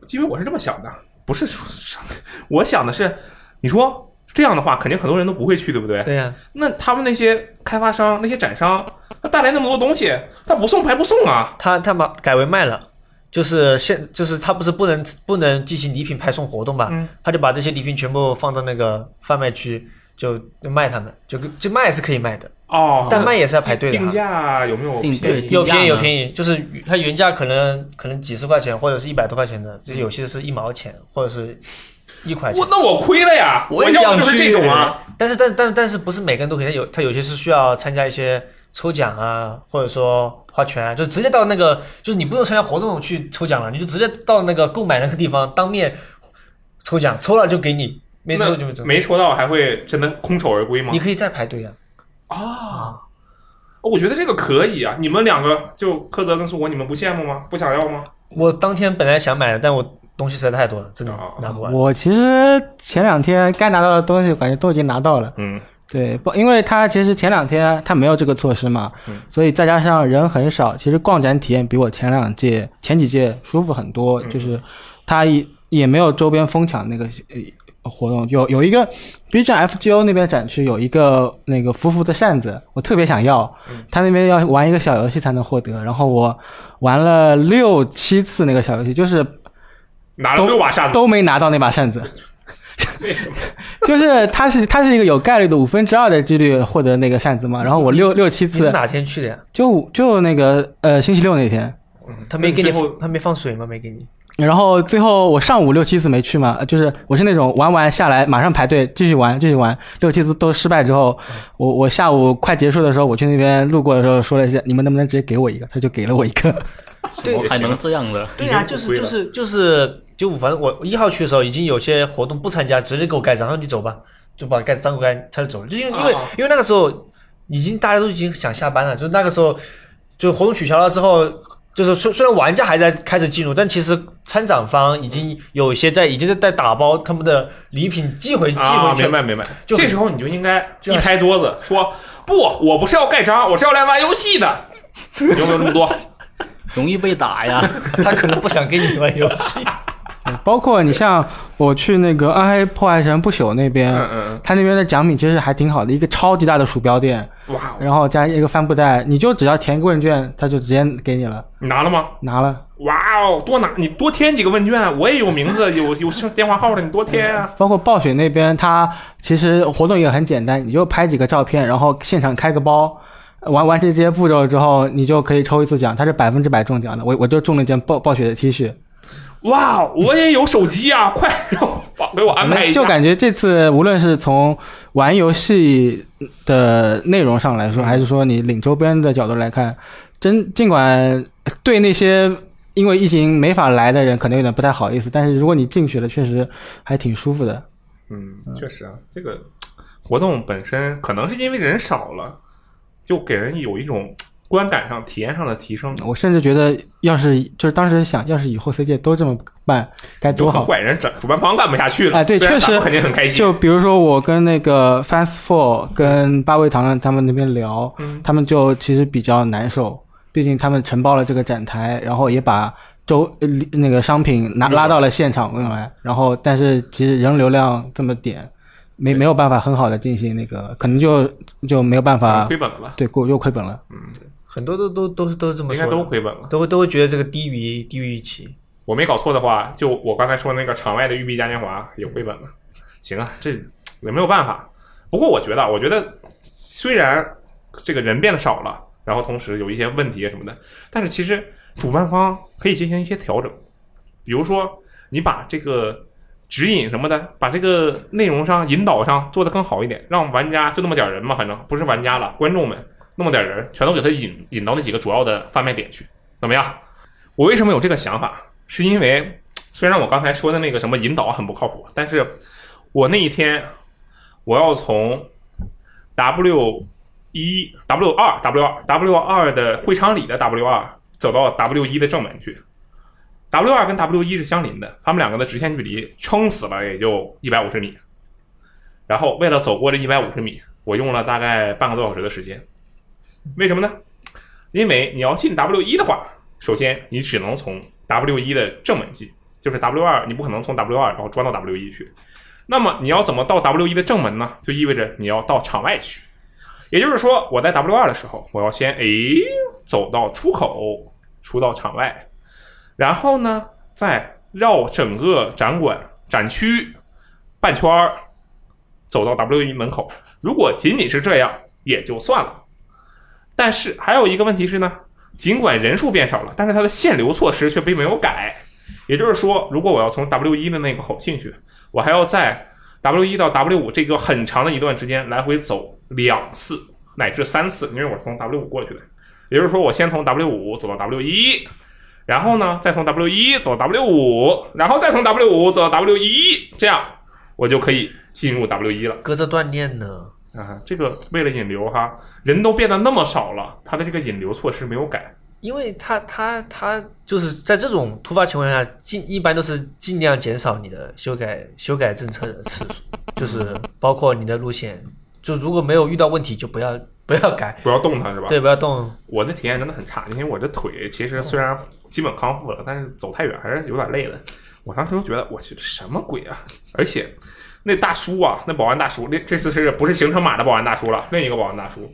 因为我是这么想的，不是说，我想的是，你说这样的话，肯定很多人都不会去，对不对？对呀、那他们那些开发商、那些展商，他带来那么多东西，他不送白不送啊！他他把改为卖了，就是现就是他不是不能不能进行礼品派送活动嘛，嗯他就把这些礼品全部放到那个贩卖区就就卖他们，就就卖是可以卖的，哦，但卖也是要排队的啊。定价有没有便宜有便宜有便宜，就是它原价可能可能几十块钱或者是一百多块钱的，就是有些是一毛钱或者是一块钱我。那我亏了呀！我也要的就是这种啊。但是但但但是不是每个人都可以？有他有些是需要参加一些抽奖啊，或者说花拳啊，就直接到那个，就是你不用参加活动去抽奖了，你就直接到那个购买那个地方当面抽奖，抽了就给你，没抽就没抽。没抽到还会真的空手而归吗你？可以再排队啊。啊，我觉得这个可以啊。你们两个就柯泽跟苏国，你们不羡慕吗？不想要吗？我当天本来想买的，但我东西实在太多了，真的啊拿不完。我其实前两天该拿到的东西，感觉都已经拿到了。嗯，对，不，因为他其实前两天他没有这个措施嘛，嗯所以再加上人很少，其实逛展体验比我前两届、前几届舒服很多。嗯就是他也也没有周边疯抢那个呃活动，有有一个 B 站 FGO 那边展区有一个那个浮浮的扇子，我特别想要，嗯他那边要玩一个小游戏才能获得，然后我玩了六七次那个小游戏，就是拿了六把扇子，都没拿到那把扇子。为什么？就是它是它是一个有概率的五分之二的几率获得那个扇子嘛，然后我六六七次你是哪天去的呀？就就那个呃星期六那天，他没给你他没放水吗？没给你。然后最后我上午六七次没去嘛，呃就是我是那种玩完下来马上排队继续玩继续玩，六七次都失败之后，我我下午快结束的时候我去那边路过的时候说了一下，你们能不能直接给我一个？他就给了我一个。对我还能这样的？对呀、已经不亏了就是就是就是就反正我一号去的时候，已经有些活动不参加，直接给我盖章，然后你走吧，就把盖章给我盖，他就走了。就因为因为、啊因为那个时候已经大家都已经想下班了，就是那个时候就活动取消了之后。就是虽虽然玩家还在开始进入，但其实参展方已经有一些在已经在在打包他们的礼品寄回寄啊，回去。明白明白。就这时候你就应该一拍桌子说：“不，我不是要盖章，我是要来玩游戏的。”有没有这么多？容易被打呀！他可能不想跟你玩游戏。包括你像我去那个《暗黑破坏神不朽》那边，嗯嗯他那边的奖品其实还挺好的，一个超级大的鼠标垫，嗯，哇，然后加一个帆布袋，你就只要填个问卷，他就直接给你了，你拿了吗？拿了。哇哦，多拿你多填几个问卷，我也有名字，有有电话号的，你多填啊。包括暴雪那边，他其实活动也很简单，你就拍几个照片，然后现场开个包，完完成这些步骤之后，你就可以抽一次奖，它是百分之百中奖的。我我就中了一件暴暴雪的 T 恤，哇，我也有手机啊，快让我给我安排一下。就感觉这次无论是从玩游戏的内容上来说，还是说你领周边的角度来看，真尽管对那些因为疫情没法来的人可能有点不太好意思，但是如果你进去了，确实还挺舒服的。嗯，确实啊，这个活动本身可能是因为人少了，就给人有一种观感上、体验上的提升。我甚至觉得，要是就是当时想，要是以后 CJ 都这么办，该多好。坏人整主办方干不下去了。哎对确实肯定很开心。就比如说，我跟那个 Fast Four 跟八味堂他们那边聊，嗯他们就其实比较难受，毕竟他们承包了这个展台，然后也把周呃那个商品拿拉到了现场用来，然后但是其实人流量这么点，没没有办法很好的进行那个，可能就就没有办法亏本了吧？对过又亏本了。很多都都都是都是这么应该的，都回本了。都会都会觉得这个低于低于预期。我没搞错的话，就我刚才说那个场外的育碧嘉年华也回本了。行啊，这也没有办法。不过我觉得啊，我觉得虽然这个人变得少了，然后同时有一些问题什么的，但是其实主办方可以进行一些调整，比如说你把这个指引什么的，把这个内容上引导上做得更好一点，让玩家就那么点人嘛，反正不是玩家了，观众们那么点人，全都给他引引到那几个主要的贩卖点去，怎么样？我为什么有这个想法？是因为虽然我刚才说的那个什么引导很不靠谱，但是我那一天我要从 W 一 W 二 W 二 W 二的会场里的 W 二走到 W 一的正门去。W 二跟 W 一是相邻的，他们两个的直线距离撑死了也就一百五十米。然后为了走过这一百五十米，我用了大概半个多小时的时间。为什么呢？因为你要进 W 一的话，首先你只能从 W 一的正门进，就是 W 二，你不可能从 W 二然后钻到 W 一去。那么你要怎么到 W 一的正门呢？就意味着你要到场外去。也就是说，我在 W 二的时候，我要先诶走到出口，出到场外，然后呢，再绕整个展馆展区半圈儿，走到 W 一门口。如果仅仅是这样也就算了，但是还有一个问题是呢，尽管人数变少了，但是它的限流措施却并没有改。也就是说，如果我要从 W 一的那个口进去，我还要在 W 一到 W 五这个很长的一段之间来回走两次乃至三次，因为我是从 W 五过去的。也就是说，我先从 W 五走到 W 一。然后呢，再从 W 一走到 W 五，然后再从 W 五走到 W 一，这样我就可以进入 W 一了。隔着锻炼呢？啊，这个为了引流哈，人都变得那么少了，他的这个引流措施没有改。因为他他他就是在这种突发情况下，尽一般都是尽量减少你的修改修改政策的次数，就是包括你的路线，就如果没有遇到问题，就不要不要改，不要动它是吧？对，不要动。我的体验真的很差，因为我这腿其实虽然。基本康复了，但是走太远还是有点累的。我当时都觉得，我去，什么鬼啊！而且那大叔啊，那保安大叔，那这次是不是行程码的保安大叔了？另一个保安大叔，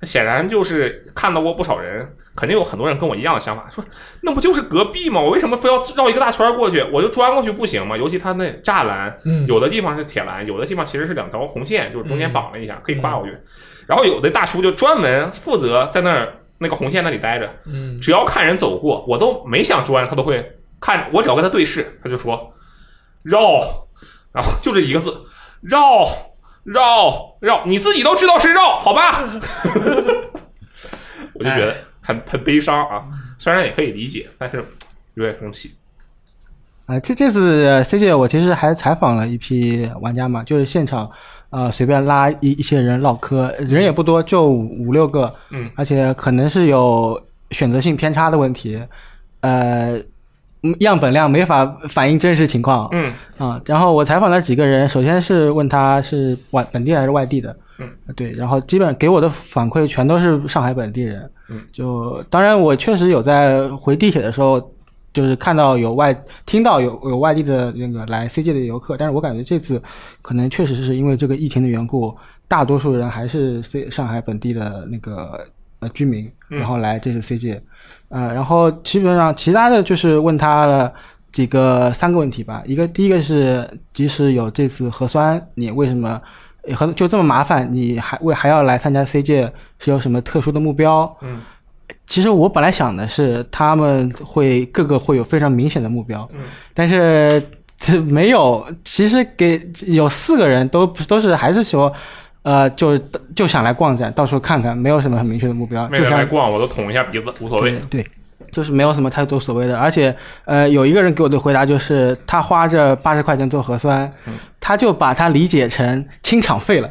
那显然就是看到过不少人，肯定有很多人跟我一样的想法，说那不就是隔壁吗？我为什么非要绕一个大圈过去？我就钻过去不行吗？尤其他那栅栏，有的地方是铁栏，有的地方其实是两条红线，就是中间绑了一下，可以跨过去。然后有的大叔就专门负责在那儿。那个红线那里待着，嗯，只要看人走过，我都没想钻，他都会看我。只要跟他对视，他就说绕，然后就这一个字，绕绕绕，你自己都知道是绕，好吧？我就觉得很很悲伤啊，虽然也可以理解，但是有点生气。啊，这这次 CJ 我其实还采访了一批玩家嘛，就是现场。呃，随便拉一一些人唠嗑，人也不多，就五六个，嗯，而且可能是有选择性偏差的问题，呃，样本量没法反映真实情况，嗯，啊，然后我采访了几个人，首先是问他是外本地还是外地的，嗯，对，然后基本给我的反馈全都是上海本地人，嗯，就当然我确实有在回地铁的时候。就是看到有外听到有有外地的那个来 CJ 的游客，但是我感觉这次可能确实是因为这个疫情的缘故，大多数人还是 C 上海本地的那个呃居民，然后来这次 CJ，呃，然后基本上其他的就是问他了几个三个问题吧，一个第一个是即使有这次核酸，你为什么核就这么麻烦，你还为还要来参加 CG 是有什么特殊的目标？嗯。其实我本来想的是他们会各个会有非常明显的目标，嗯，但是这没有。其实给有四个人都都是还是说，呃，就就想来逛展，到处看看，没有什么很明确的目标。就想来逛，我都捅一下鼻子，无所谓。对，就是没有什么太多所谓的。而且，呃，有一个人给我的回答就是，他花这八十块钱做核酸，他就把它理解成清场费了。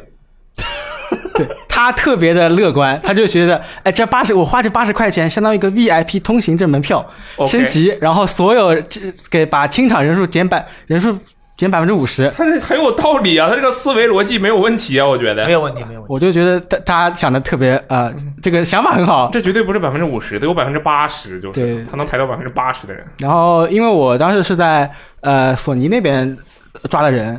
对他特别的乐观，他就觉得，哎，这八十我花这八十块钱，相当于一个 VIP 通行证门票升级，然后所有给把清场人数减百人数减百分之五十，他这很有道理啊，他这个思维逻辑没有问题啊，我觉得没有问题，没有问题。我就觉得他他想的特别呃，这个想法很好，这绝对不是百分之五十，得有百分之八十，就是他能排到百分之八十的人。然后因为我当时是在呃索尼那边抓的人。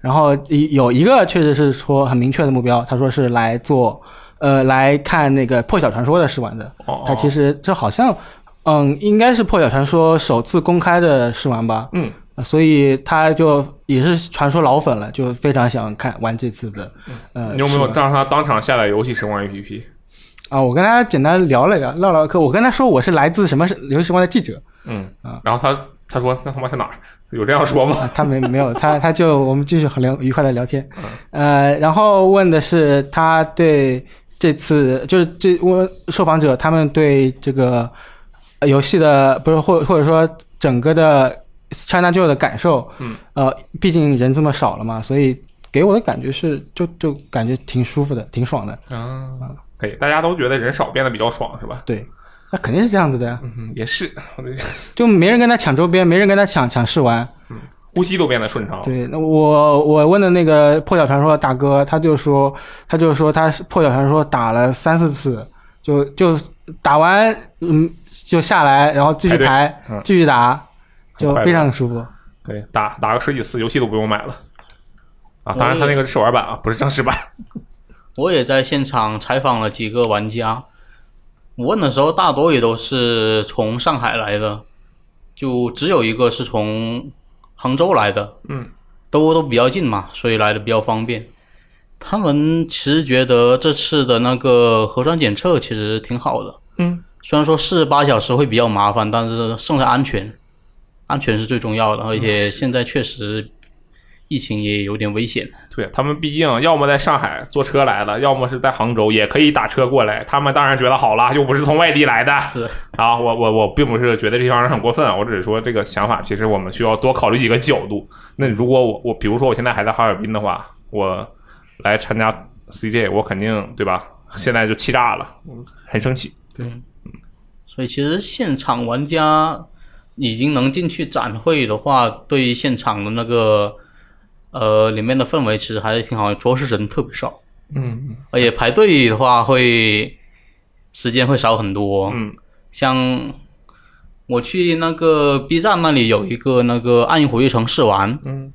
然后有一个确实是说很明确的目标，他说是来做，呃，来看那个《破晓传说》的试玩的。他其实这好像，嗯，应该是《破晓传说》首次公开的试玩吧。嗯，所以他就也是传说老粉了，就非常想看玩这次的。呃，你有没有让他当场下载游戏时光 APP？啊，我跟他简单聊了聊，唠唠嗑。我跟他说我是来自什么游戏时光的记者。嗯啊，然后他他说那他妈是哪儿？有这样说吗？他没没有，他他就我们继续很聊愉快的聊天，呃，然后问的是他对这次就是这问受访者他们对这个游戏的不是或或者说整个的 China Joy 的感受，嗯，呃，毕竟人这么少了嘛，所以给我的感觉是就就感觉挺舒服的，挺爽的。啊，可以，大家都觉得人少变得比较爽是吧？对。那肯定是这样子的呀，嗯，也是，就没人跟他抢周边，没人跟他抢抢试玩，嗯，呼吸都变得顺畅。对，那我我问的那个破晓传说的大哥，他就说，他就说他破晓传说打了三四次，就就打完，嗯，就下来，然后继续排，继续打，就非常舒服。对，打打个十几次，游戏都不用买了。啊，当然他那个是试玩版啊，不是正式版。我也在现场采访了几个玩家。我问的时候，大多也都是从上海来的，就只有一个是从杭州来的，嗯，都都比较近嘛，所以来的比较方便。他们其实觉得这次的那个核酸检测其实挺好的，嗯，虽然说四十八小时会比较麻烦，但是胜在安全，安全是最重要的，而且现在确实疫情也有点危险。对他们毕竟要么在上海坐车来了，要么是在杭州，也可以打车过来。他们当然觉得好了，又不是从外地来的。是啊，我我我并不是觉得这帮人很过分，我只是说这个想法，其实我们需要多考虑几个角度。那如果我我比如说我现在还在哈尔滨的话，我来参加 CJ，我肯定对吧？现在就气炸了，很生气。对，所以其实现场玩家已经能进去展会的话，对于现场的那个呃里面的氛围其实还是挺好的，主要是人特别少，嗯而且排队的话会时间会少很多。嗯像我去那个 B 站那里有一个那个暗影火炬城试玩，嗯。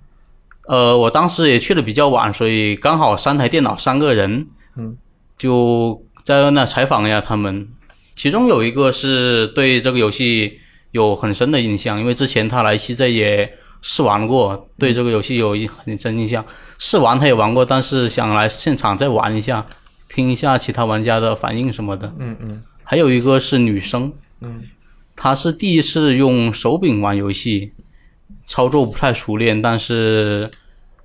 呃，我当时也去的比较晚，所以刚好三台电脑三个人，嗯，就在那采访一下他们。其中有一个是对这个游戏有很深的印象，因为之前他来 CJ 也试玩过，对这个游戏有一很深印象。试玩他也玩过，但是想来现场再玩一下，听一下其他玩家的反应什么的。嗯嗯还有一个是女生，嗯，她是第一次用手柄玩游戏，操作不太熟练，但是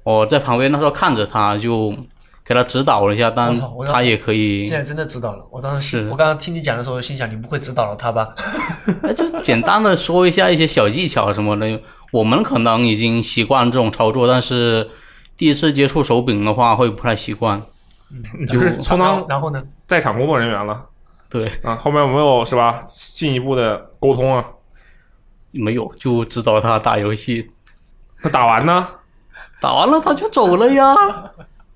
我在旁边那时候看着她，就给他指导了一下，但我操我要她也可以现，在真的指导了。我当时我刚刚听你讲的时候，心想你不会指导了他吧？哎 就简单的说一下一些小技巧什么的。我们可能已经习惯这种操作，但是第一次接触手柄的话会不太习惯。你就是充当然后呢？在场工作人员了对，啊。后面有没有是吧？进一步的沟通啊？没有就指导他打游戏，他打完呢？打完了他就走了呀。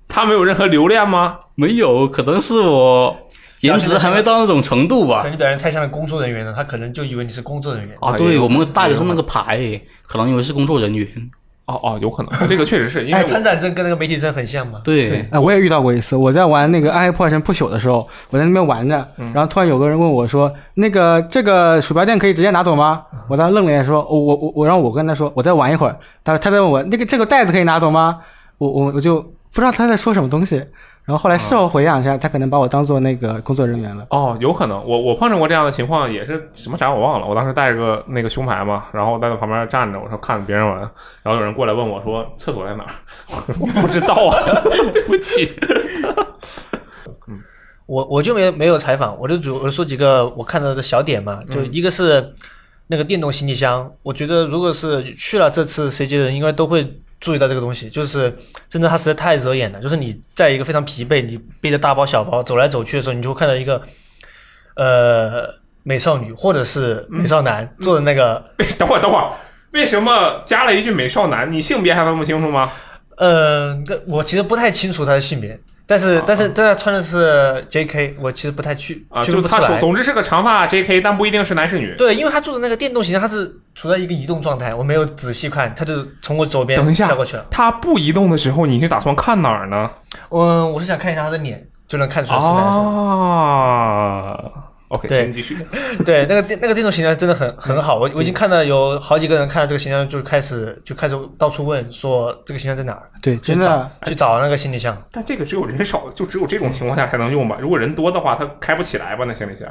他没有任何留恋吗？没有，可能是我颜值还没到那种程度吧可。能你表现太像了工作人员了，他可能就以为你是工作人员。啊，对，我们带的是那个牌，可能以为是工作人员。哦哦，有可能，这个确实是因为哎，参展证跟那个媒体证很像嘛。对，哎，我也遇到过一次，我在玩那个《暗黑破坏神不朽》的时候，我在那边玩着，然后突然有个人问我说：“那个这个鼠标垫可以直接拿走吗？”我当时愣了一下，说：“我我我我，然后我跟他说我再玩一会儿。”他他在问我那个这个袋子可以拿走吗？我我我就不知道他在说什么东西。然后后来事后回想一下，他可能把我当做那个工作人员了。哦，有可能，我我碰见过这样的情况，也是什么展我忘了。我当时带着个那个胸牌嘛，然后在那旁边站着，我说看着别人玩，然后有人过来问我说厕所在哪儿，我 说我不知道啊，对不起。嗯我我就没没有采访，我就主我说几个我看到的小点嘛，就一个是那个电动行李箱，我觉得如果是去了这次 CG 的人，应该都会注意到这个东西，就是真的它实在太惹眼了，就是你在一个非常疲惫，你背着大包小包走来走去的时候，你就会看到一个呃美少女或者是美少男坐的那个 等会儿等会儿，为什么加了一句美少男？你性别还分不清楚吗？呃，我其实不太清楚他的性别，但是、啊但是但他穿的是 J.K.，我其实不太去啊，就他说。总之是个长发 J.K，但不一定是男是女。对，因为他坐的那个电动形象，他是处在一个移动状态，我没有仔细看，他就从我左边等一下跳过去了。他不移动的时候，你是打算看哪儿呢？嗯，我是想看一下他的脸，就能看出来是男生。啊，OK，对请继续。对，那个电那个电动形象真的很很好，我我已经看到有好几个人看到这个形象就开始就开始到处问说这个形象在哪儿，对，去找真的，去找那个行李箱。但这个只有人少，就只有这种情况下才能用吧？如果人多的话，它开不起来吧？那行李箱。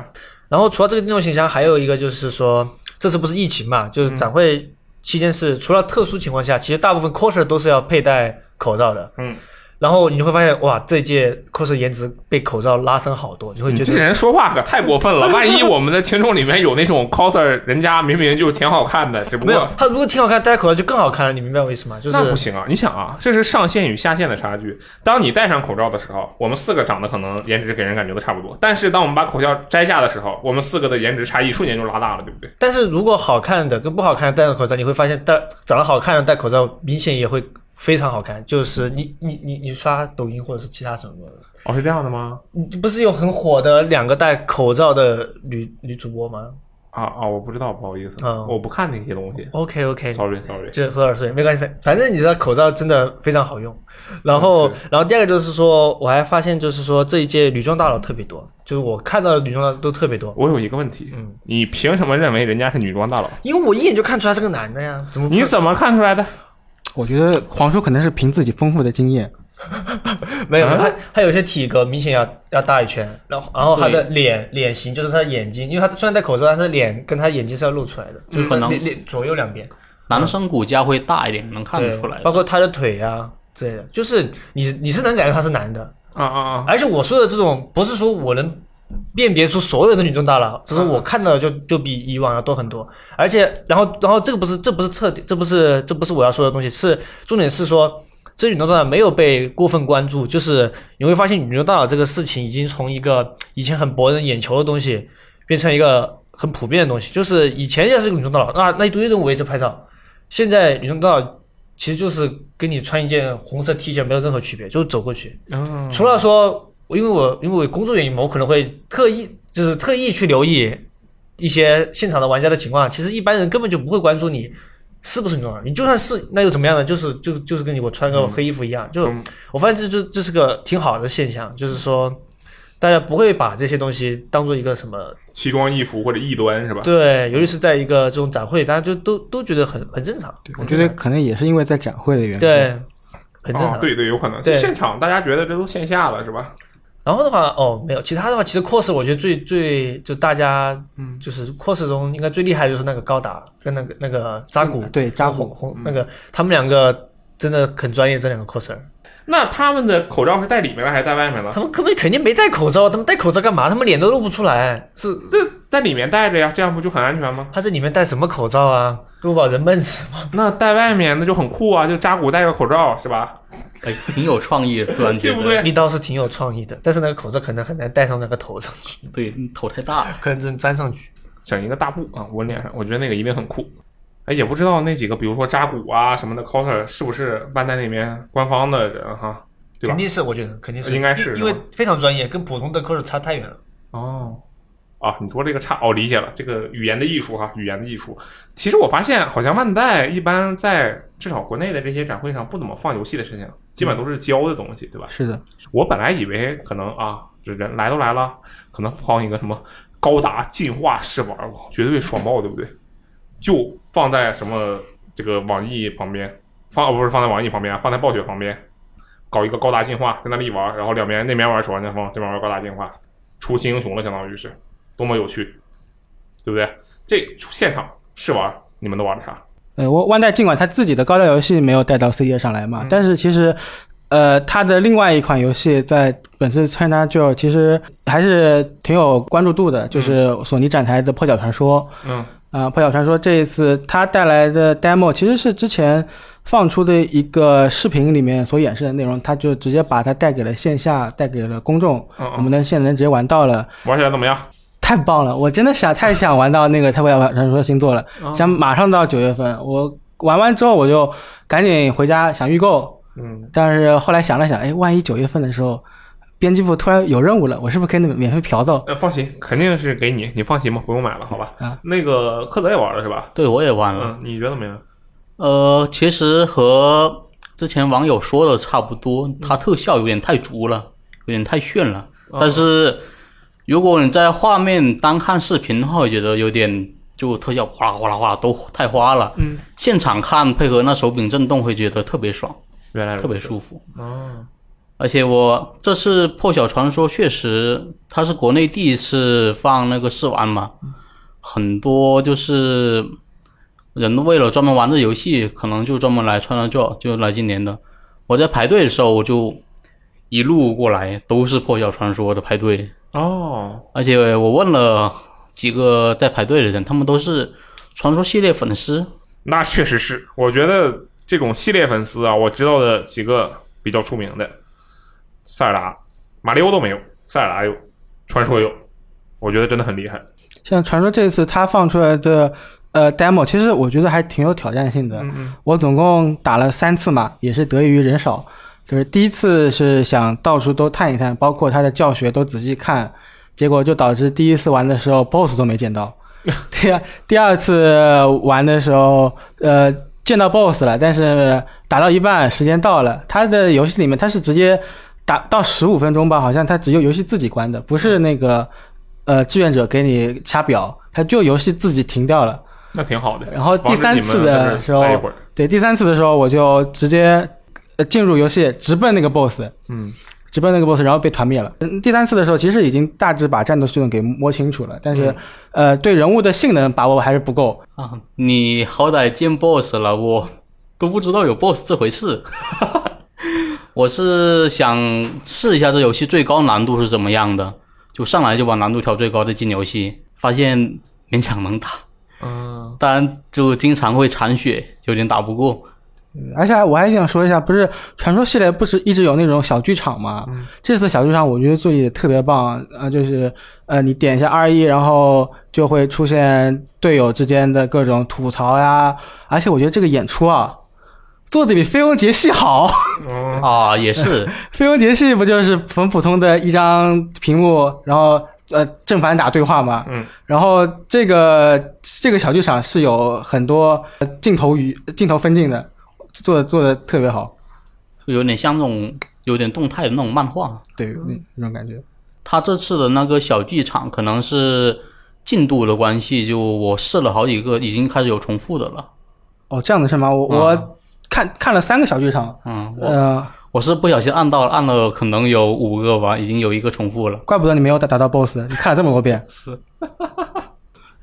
然后除了这个电动形象，还有一个就是说，这次不是疫情嘛，就是展会期间是除了特殊情况下，其实大部分 coser 都是要佩戴口罩的。嗯。然后你会发现，哇，这届 coser 颜值被口罩拉升好多，你会觉得这人说话可太过分了！万一我们的听众里面有那种 coser，人家明明就挺好看的，只不没有过他如果挺好看，戴口罩就更好看了，你明白我意思吗？就是那不行啊！你想啊，这是上限与下限的差距。当你戴上口罩的时候，我们四个长得可能颜值给人感觉都差不多，但是当我们把口罩摘下的时候，我们四个的颜值差异瞬间就拉大了，对不对？但是如果好看的跟不好看的戴上口罩，你会发现戴长得好看的戴口罩明显也会非常好看。就是你你你你刷抖音或者是其他什么的，哦，是这样的吗？你不是有很火的两个戴口罩的女女主播吗？啊啊，我不知道，不好意思，嗯我不看那些东西 OK OK，，sorry sorry。就喝耳水没关系，反正你知道口罩真的非常好用。然后，然后第二个就是说，我还发现就是说这一届女装大佬特别多，就是我看到的女装大佬都特别多。我有一个问题，嗯，你凭什么认为人家是女装大佬？因为我一眼就看出来是个男的呀，怎么你怎么看出来的？我觉得黄叔可能是凭自己丰富的经验，没有？啊他他有些体格明显要要大一圈，然后然后他的脸脸型就是他的眼睛，因为他虽然戴口罩，但是脸跟他眼睛是要露出来的，就是可能脸脸左右两边男生骨架会大一点，能看得出来。包括他的腿啊之类的，就是你你是能感觉他是男的，啊啊啊！而且我说的这种不是说我能辨别出所有的女装大佬，只是我看到的就就比以往要多很多。而且，然后然后这个不是这不是特点，这不是这不是我要说的东西，是重点是说。这女装大佬没有被过分关注，就是你会发现女装大佬这个事情已经从一个以前很博人眼球的东西，变成一个很普遍的东西。就是以前要是个女装大佬，那那一堆人围着拍照，现在女装大佬其实就是跟你穿一件红色 T 恤没有任何区别，就是走过去，嗯，除了说，因为我因为我工作原因嘛，我可能会特意就是特意去留意一些现场的玩家的情况。其实一般人根本就不会关注你是不是女装，你就算是那又怎么样呢？就是就就是跟你我穿个黑衣服一样。就嗯我发现这这这是个挺好的现象，就是说大家不会把这些东西当做一个什么奇装异服或者异端是吧？对，尤其是在一个这种展会，大家就都都觉得很很正常。我觉得可能也是因为在展会的原因。对，很正常。哦，对对，有可能。对现场大家觉得这都线下了是吧？然后的话，哦，没有，其他的话，其实 cos 我觉得最最就大家，嗯，就是 cos 中应该最厉害的就是那个高达跟那个那个扎古，嗯对扎古红红那个，他们两个真的很专业，这两个 coser，那他们的口罩是戴里面了还是戴外面了？他们根本肯定没戴口罩，他们戴口罩干嘛？他们脸都露不出来，是这在里面戴着呀，这样不就很安全吗？他在里面戴什么口罩啊？不把人闷死吗？那戴外面那就很酷啊，就扎古戴个口罩是吧？哎，挺有创意的，突然觉得，对不对？你倒是挺有创意的，但是那个口罩可能很难戴上那个头上去，对，头太大了。可能真粘上去。整一个大布啊，我脸上，我觉得那个一定很酷。哎，也不知道那几个，比如说扎古啊什么的 coser 是不是万代那边官方的人哈，对吧肯？定是，我觉得肯定是，应该是因为非常专业，跟普通的 coser 差太远了。哦，啊，你说这个差哦，理解了，这个语言的艺术哈，语言的艺术。其实我发现，好像万代一般在至少国内的这些展会上不怎么放游戏的事情，基本都是教的东西，对吧？是的，我本来以为可能啊，这人来都来了，可能放一个什么高达进化试玩，绝对爽爆，对不对？就放在什么这个网易旁边，放哦不是放在网易旁边啊，放在暴雪旁边，搞一个高达进化，在那里玩，然后两边那边玩守望先锋，这边玩高达进化，出新英雄了，相当于是多么有趣，对不对？这现场试玩你们都玩的啥？呃，我万代尽管他自己的高调游戏没有带到 C 页上来嘛，嗯但是其实，呃，他的另外一款游戏在本次参加就其实还是挺有关注度的，就是索尼展台的《破晓传说》。嗯啊、破晓传说》这一次它带来的 demo 其实是之前放出的一个视频里面所演示的内容，它就直接把它带给了线下，带给了公众，嗯嗯，我们能现在能直接玩到了。玩起来怎么样？太棒了！我真的想太想玩到那个《太破晓传说》星座了，哦想马上到九月份。我玩完之后我就赶紧回家想预购，嗯，但是后来想了想，哎，万一九月份的时候编辑部突然有任务了，我是不是可以免费嫖到？呃，放心，肯定是给你，你放心吧，不用买了，好吧？啊那个柯泽也玩了是吧？对，我也玩了。嗯，你觉得怎么样？呃，其实和之前网友说的差不多，它特效有点太足了，有点太炫了。但是如果你在画面单看视频的话，我觉得有点就特效哗啦哗啦哗啦都太花了。嗯，现场看配合那手柄震动，会觉得特别爽，原来特别舒服。哦，而且我这次《破晓传说》确实，它是国内第一次放那个试玩嘛，很多就是人为了专门玩这游戏，可能就专门来穿了就就来今年的。我在排队的时候，我就一路过来都是《破晓传说》的排队，哦，而且我问了几个在排队的人，他们都是传说系列粉丝。那确实是，我觉得这种系列粉丝啊，我知道的几个比较出名的，塞尔达、马里奥都没有，塞尔达有，传说有，我觉得真的很厉害。像传说这次它放出来的呃 demo，其实我觉得还挺有挑战性的。嗯嗯我总共打了三次嘛，也是得益于人少。就是第一次是想到处都探一探，包括他的教学都仔细看，结果就导致第一次玩的时候 BOSS 都没见到。第二第二次玩的时候，呃，见到 BOSS 了，但是打到一半时间到了，他的游戏里面他是直接打到十五分钟吧，好像他只有游戏自己关的，不是那个呃志愿者给你掐表，他就游戏自己停掉了。那挺好的。然后第三次的时候对，第三次的时候我就直接呃进入游戏，直奔那个 BOSS，嗯，直奔那个 BOSS，然后被团灭了。嗯，第三次的时候其实已经大致把战斗系统给摸清楚了，但是、呃对人物的性能把握还是不够。啊，你好歹见 BOSS 了，我都不知道有 BOSS 这回事。我是想试一下这游戏最高难度是怎么样的，就上来就把难度调最高再进游戏，发现勉强能打，嗯，当然就经常会残血，有点打不过。而且我还想说一下，不是传说系列不是一直有那种小剧场吗？这次小剧场我觉得做的也特别棒啊、就是呃你点一下 R 一，然后就会出现队友之间的各种吐槽呀，而且我觉得这个演出啊做的比飞翁节系好。嗯，啊，也是，飞翁节系不就是很普通的一张屏幕，然后呃正反打对话嘛？嗯，然后这个这个小剧场是有很多呃镜头与镜头分镜的，做的做的特别好，有点像那种有点动态的那种漫画。对那那种感觉。他这次的那个小剧场可能是进度的关系，就我试了好几个，已经开始有重复的了。哦，这样子是吗？我、嗯我看看了三个小剧场，嗯，我呃，我是不小心按到了，按了可能有五个吧，已经有一个重复了。怪不得你没有打打到 BOSS，你看了这么多遍。是。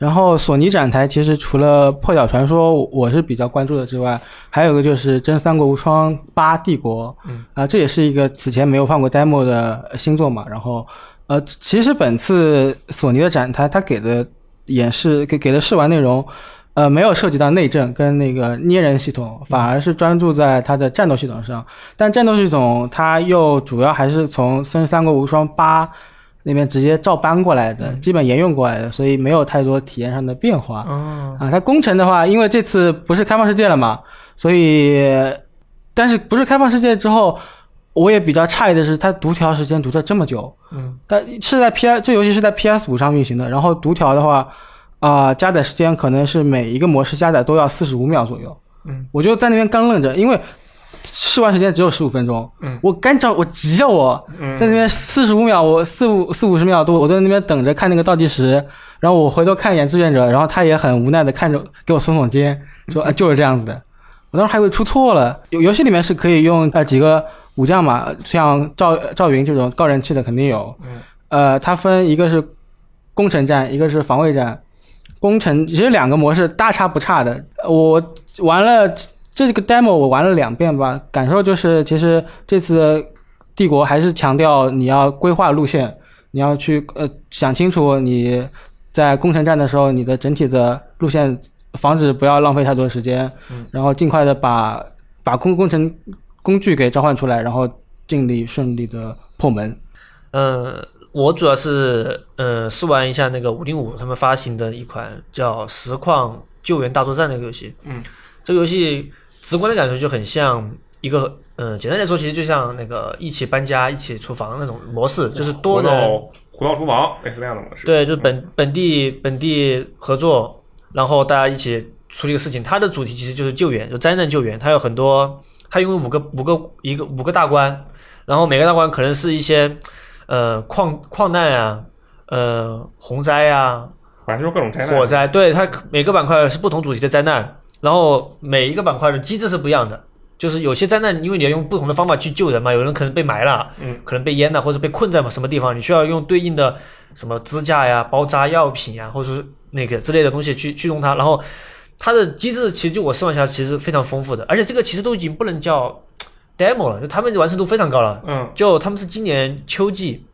然后索尼展台其实除了《破晓传说》我是比较关注的之外，还有一个就是《真三国无双八帝国》，嗯啊、这也是一个此前没有放过 demo 的新作嘛。然后，呃，其实本次索尼的展台它给的演示给给的试玩内容，呃，没有涉及到内政跟那个捏人系统，反而是专注在它的战斗系统上。但战斗系统它又主要还是从《真三国无双八》那边直接照搬过来的，基本沿用过来的，所以没有太多体验上的变化。哦，啊，它工程的话，因为这次不是开放世界了嘛，所以，但是不是开放世界之后，我也比较诧异的是，它读条时间读了这么久。嗯，但是在 P I 这游戏是在 PS 五上运行的，然后读条的话，啊、加载时间可能是每一个模式加载都要四十五秒左右。嗯，我就在那边干愣着，因为试玩时间只有十五分钟。嗯，我赶着我急啊我，嗯。在那边四十五秒，我四五四五十秒多，我在那边等着看那个倒计时，然后我回头看一眼志愿者，然后他也很无奈的看着给我耸耸肩，说 啊就是这样子的。我当时还以为出错了，游游戏里面是可以用呃几个武将嘛，像赵赵云这种高人气的肯定有，嗯，呃，它分一个是攻城战，一个是防卫战。攻城其实两个模式大差不差的，我玩了这个 demo 我玩了两遍吧，感受就是其实这次帝国还是强调你要规划路线，你要去呃想清楚你在攻城战的时候你的整体的路线，防止不要浪费太多时间，嗯然后尽快的把把工工程工具给召唤出来，然后尽力顺利的破门。嗯，我主要是呃试玩一下那个五零五他们发行的一款叫《实况救援大作战》这个游戏。嗯，这个游戏直观的感受就很像一个嗯，简单来说，其实就像那个一起搬家、一起厨房那种模式，就是多人回到回到厨房，类似那样的模式。对，就是本本地本地合作，然后大家一起处理个事情。它的主题其实就是救援，就灾难救援。它有很多，它因为五个五个一个五个大关，然后每个大关可能是一些呃矿矿难啊，呃洪灾啊，反正就是各种灾难。火灾。对，它每个板块是不同主题的灾难，然后每一个板块的机制是不一样的。就是有些灾难，因为你要用不同的方法去救人嘛，有人可能被埋了，嗯，可能被淹了，或者被困在什么地方，你需要用对应的什么支架呀、包扎药品呀，或者是那个之类的东西去去用它。然后它的机制其实就我试玩下来其实非常丰富的，而且这个其实都已经不能叫 demo 了，就他们的完成度非常高了。嗯，就他们是今年秋季，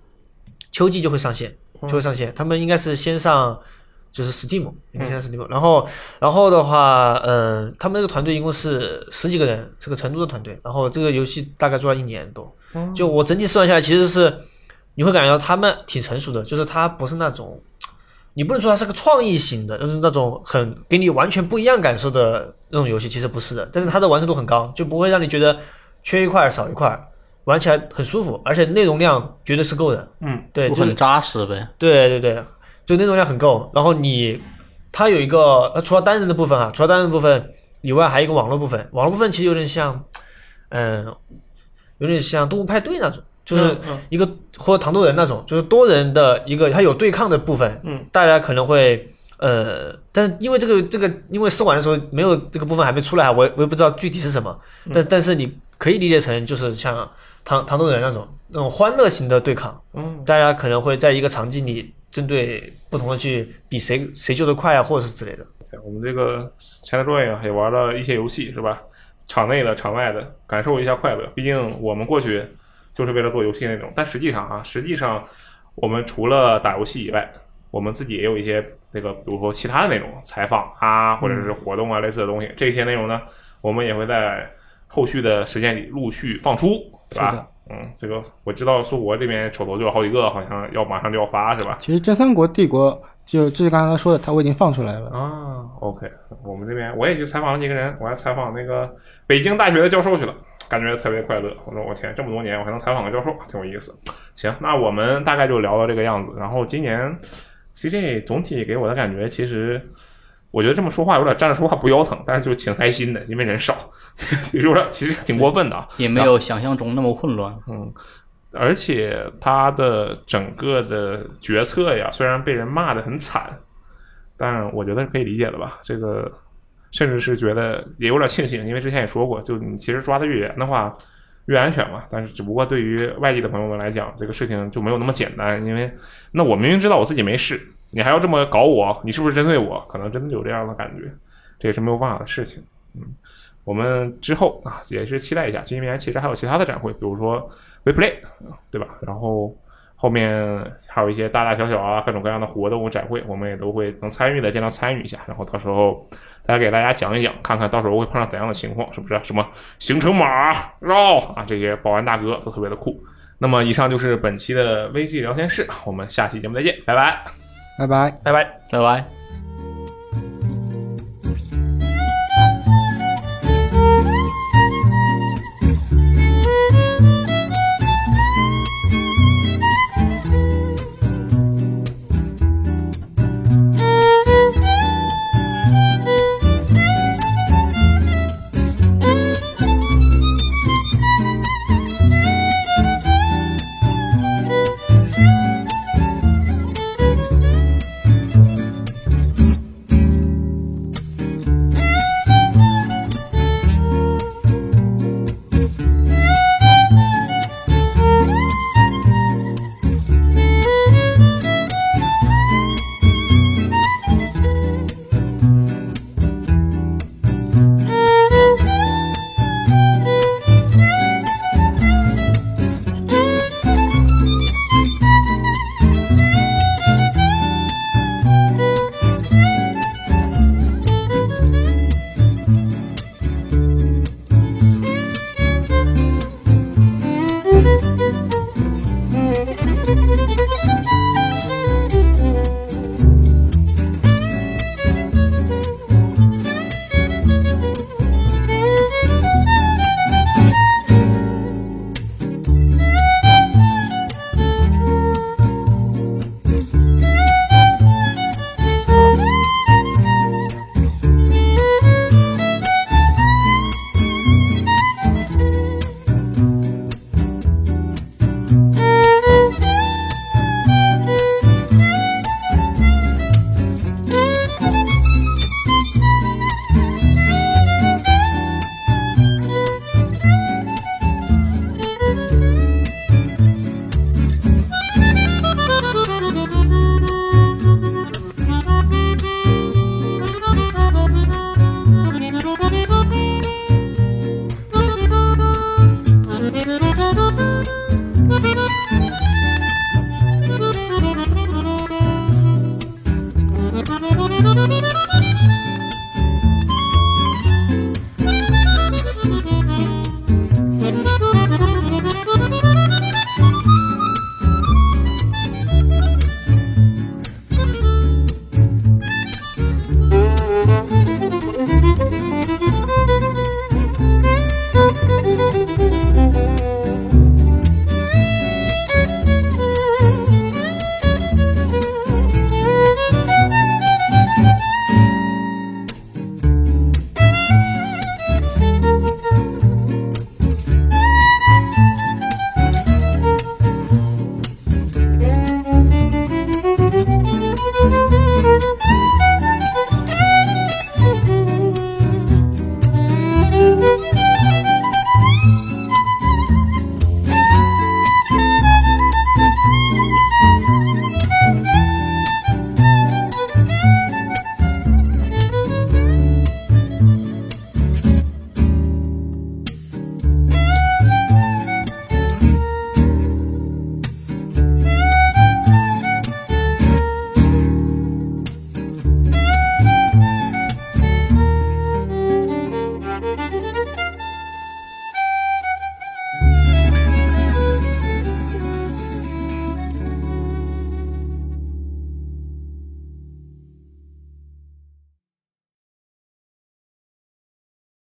秋季就会上线，嗯就会上线。他们应该是先上就是 Steam，应该先上 Steam，、然后然后的话，嗯、他们那个团队一共是十几个人，是个成都的团队。然后这个游戏大概做了一年多，嗯就我整体试玩下来，其实是你会感觉到他们挺成熟的，就是它不是那种。你不能说它是个创意型的，就是那种很给你完全不一样感受的那种游戏，其实不是的。但是它的完成度很高，就不会让你觉得缺一块少一块，玩起来很舒服，而且内容量绝对是够的。嗯，对，就是就很扎实呗。对对对，就内容量很够。然后你它有一个，呃，除了单人的部分啊，除了单人的部分以外，还有一个网络部分。网络部分其实有点像，嗯，有点像动物派对那种，就是一个或者糖豆人那种，就是多人的一个，它有对抗的部分。嗯，大家可能会，呃，但因为这个这个，因为试玩的时候没有这个部分还没出来，我我也不知道具体是什么。但但是你可以理解成就是像糖糖豆人那种那种欢乐型的对抗。嗯，大家可能会在一个场景里。针对不同的去比谁谁救得快啊，或者是之类的。我们这个前台专业也玩了一些游戏，是吧？场内的、场外的，感受一下快乐。毕竟我们过去就是为了做游戏那种，但实际上啊，实际上我们除了打游戏以外，我们自己也有一些那个，比如说其他的那种采访啊，或者是活动啊类似的东西。这些内容呢，我们也会在后续的时间里陆续放出，对吧？嗯，这个我知道，苏国这边手头就有好几个，好像要马上就要发，是吧？其实真三国帝国就就是刚刚说的，他我已经放出来了啊。OK，我们这边我也去采访了几个人，我还采访那个北京大学的教授去了，感觉特别快乐。我说我天，这么多年我还能采访个教授，挺有意思。行，那我们大概就聊到这个样子。然后今年 CJ 总体给我的感觉，其实。我觉得这么说话有点站着说话不腰疼，但是就挺开心的，因为人少，有点其实挺过分的啊，也没有想象中那么混乱。嗯，而且他的整个的决策呀，虽然被人骂的很惨，但我觉得是可以理解的吧。这个甚至是觉得也有点庆幸，因为之前也说过，就你其实抓的越严的话越安全嘛。但是只不过对于外地的朋友们来讲，这个事情就没有那么简单，因为那我明明知道我自己没事。你还要这么搞我？你是不是针对我？可能真的有这样的感觉，这也是没有办法的事情。嗯，我们之后啊也是期待一下，今年其实还有其他的展会，比如说 WePlay，对吧？然后后面还有一些大大小小啊各种各样的活动展会，我们也都会能参与的尽量参与一下。然后到时候大家给大家讲一讲，看看到时候会碰上怎样的情况，是不是？什么行程码绕啊，这些保安大哥都特别的酷。那么以上就是本期的 VG 聊天室，我们下期节目再见，拜拜。拜拜，拜拜，拜拜。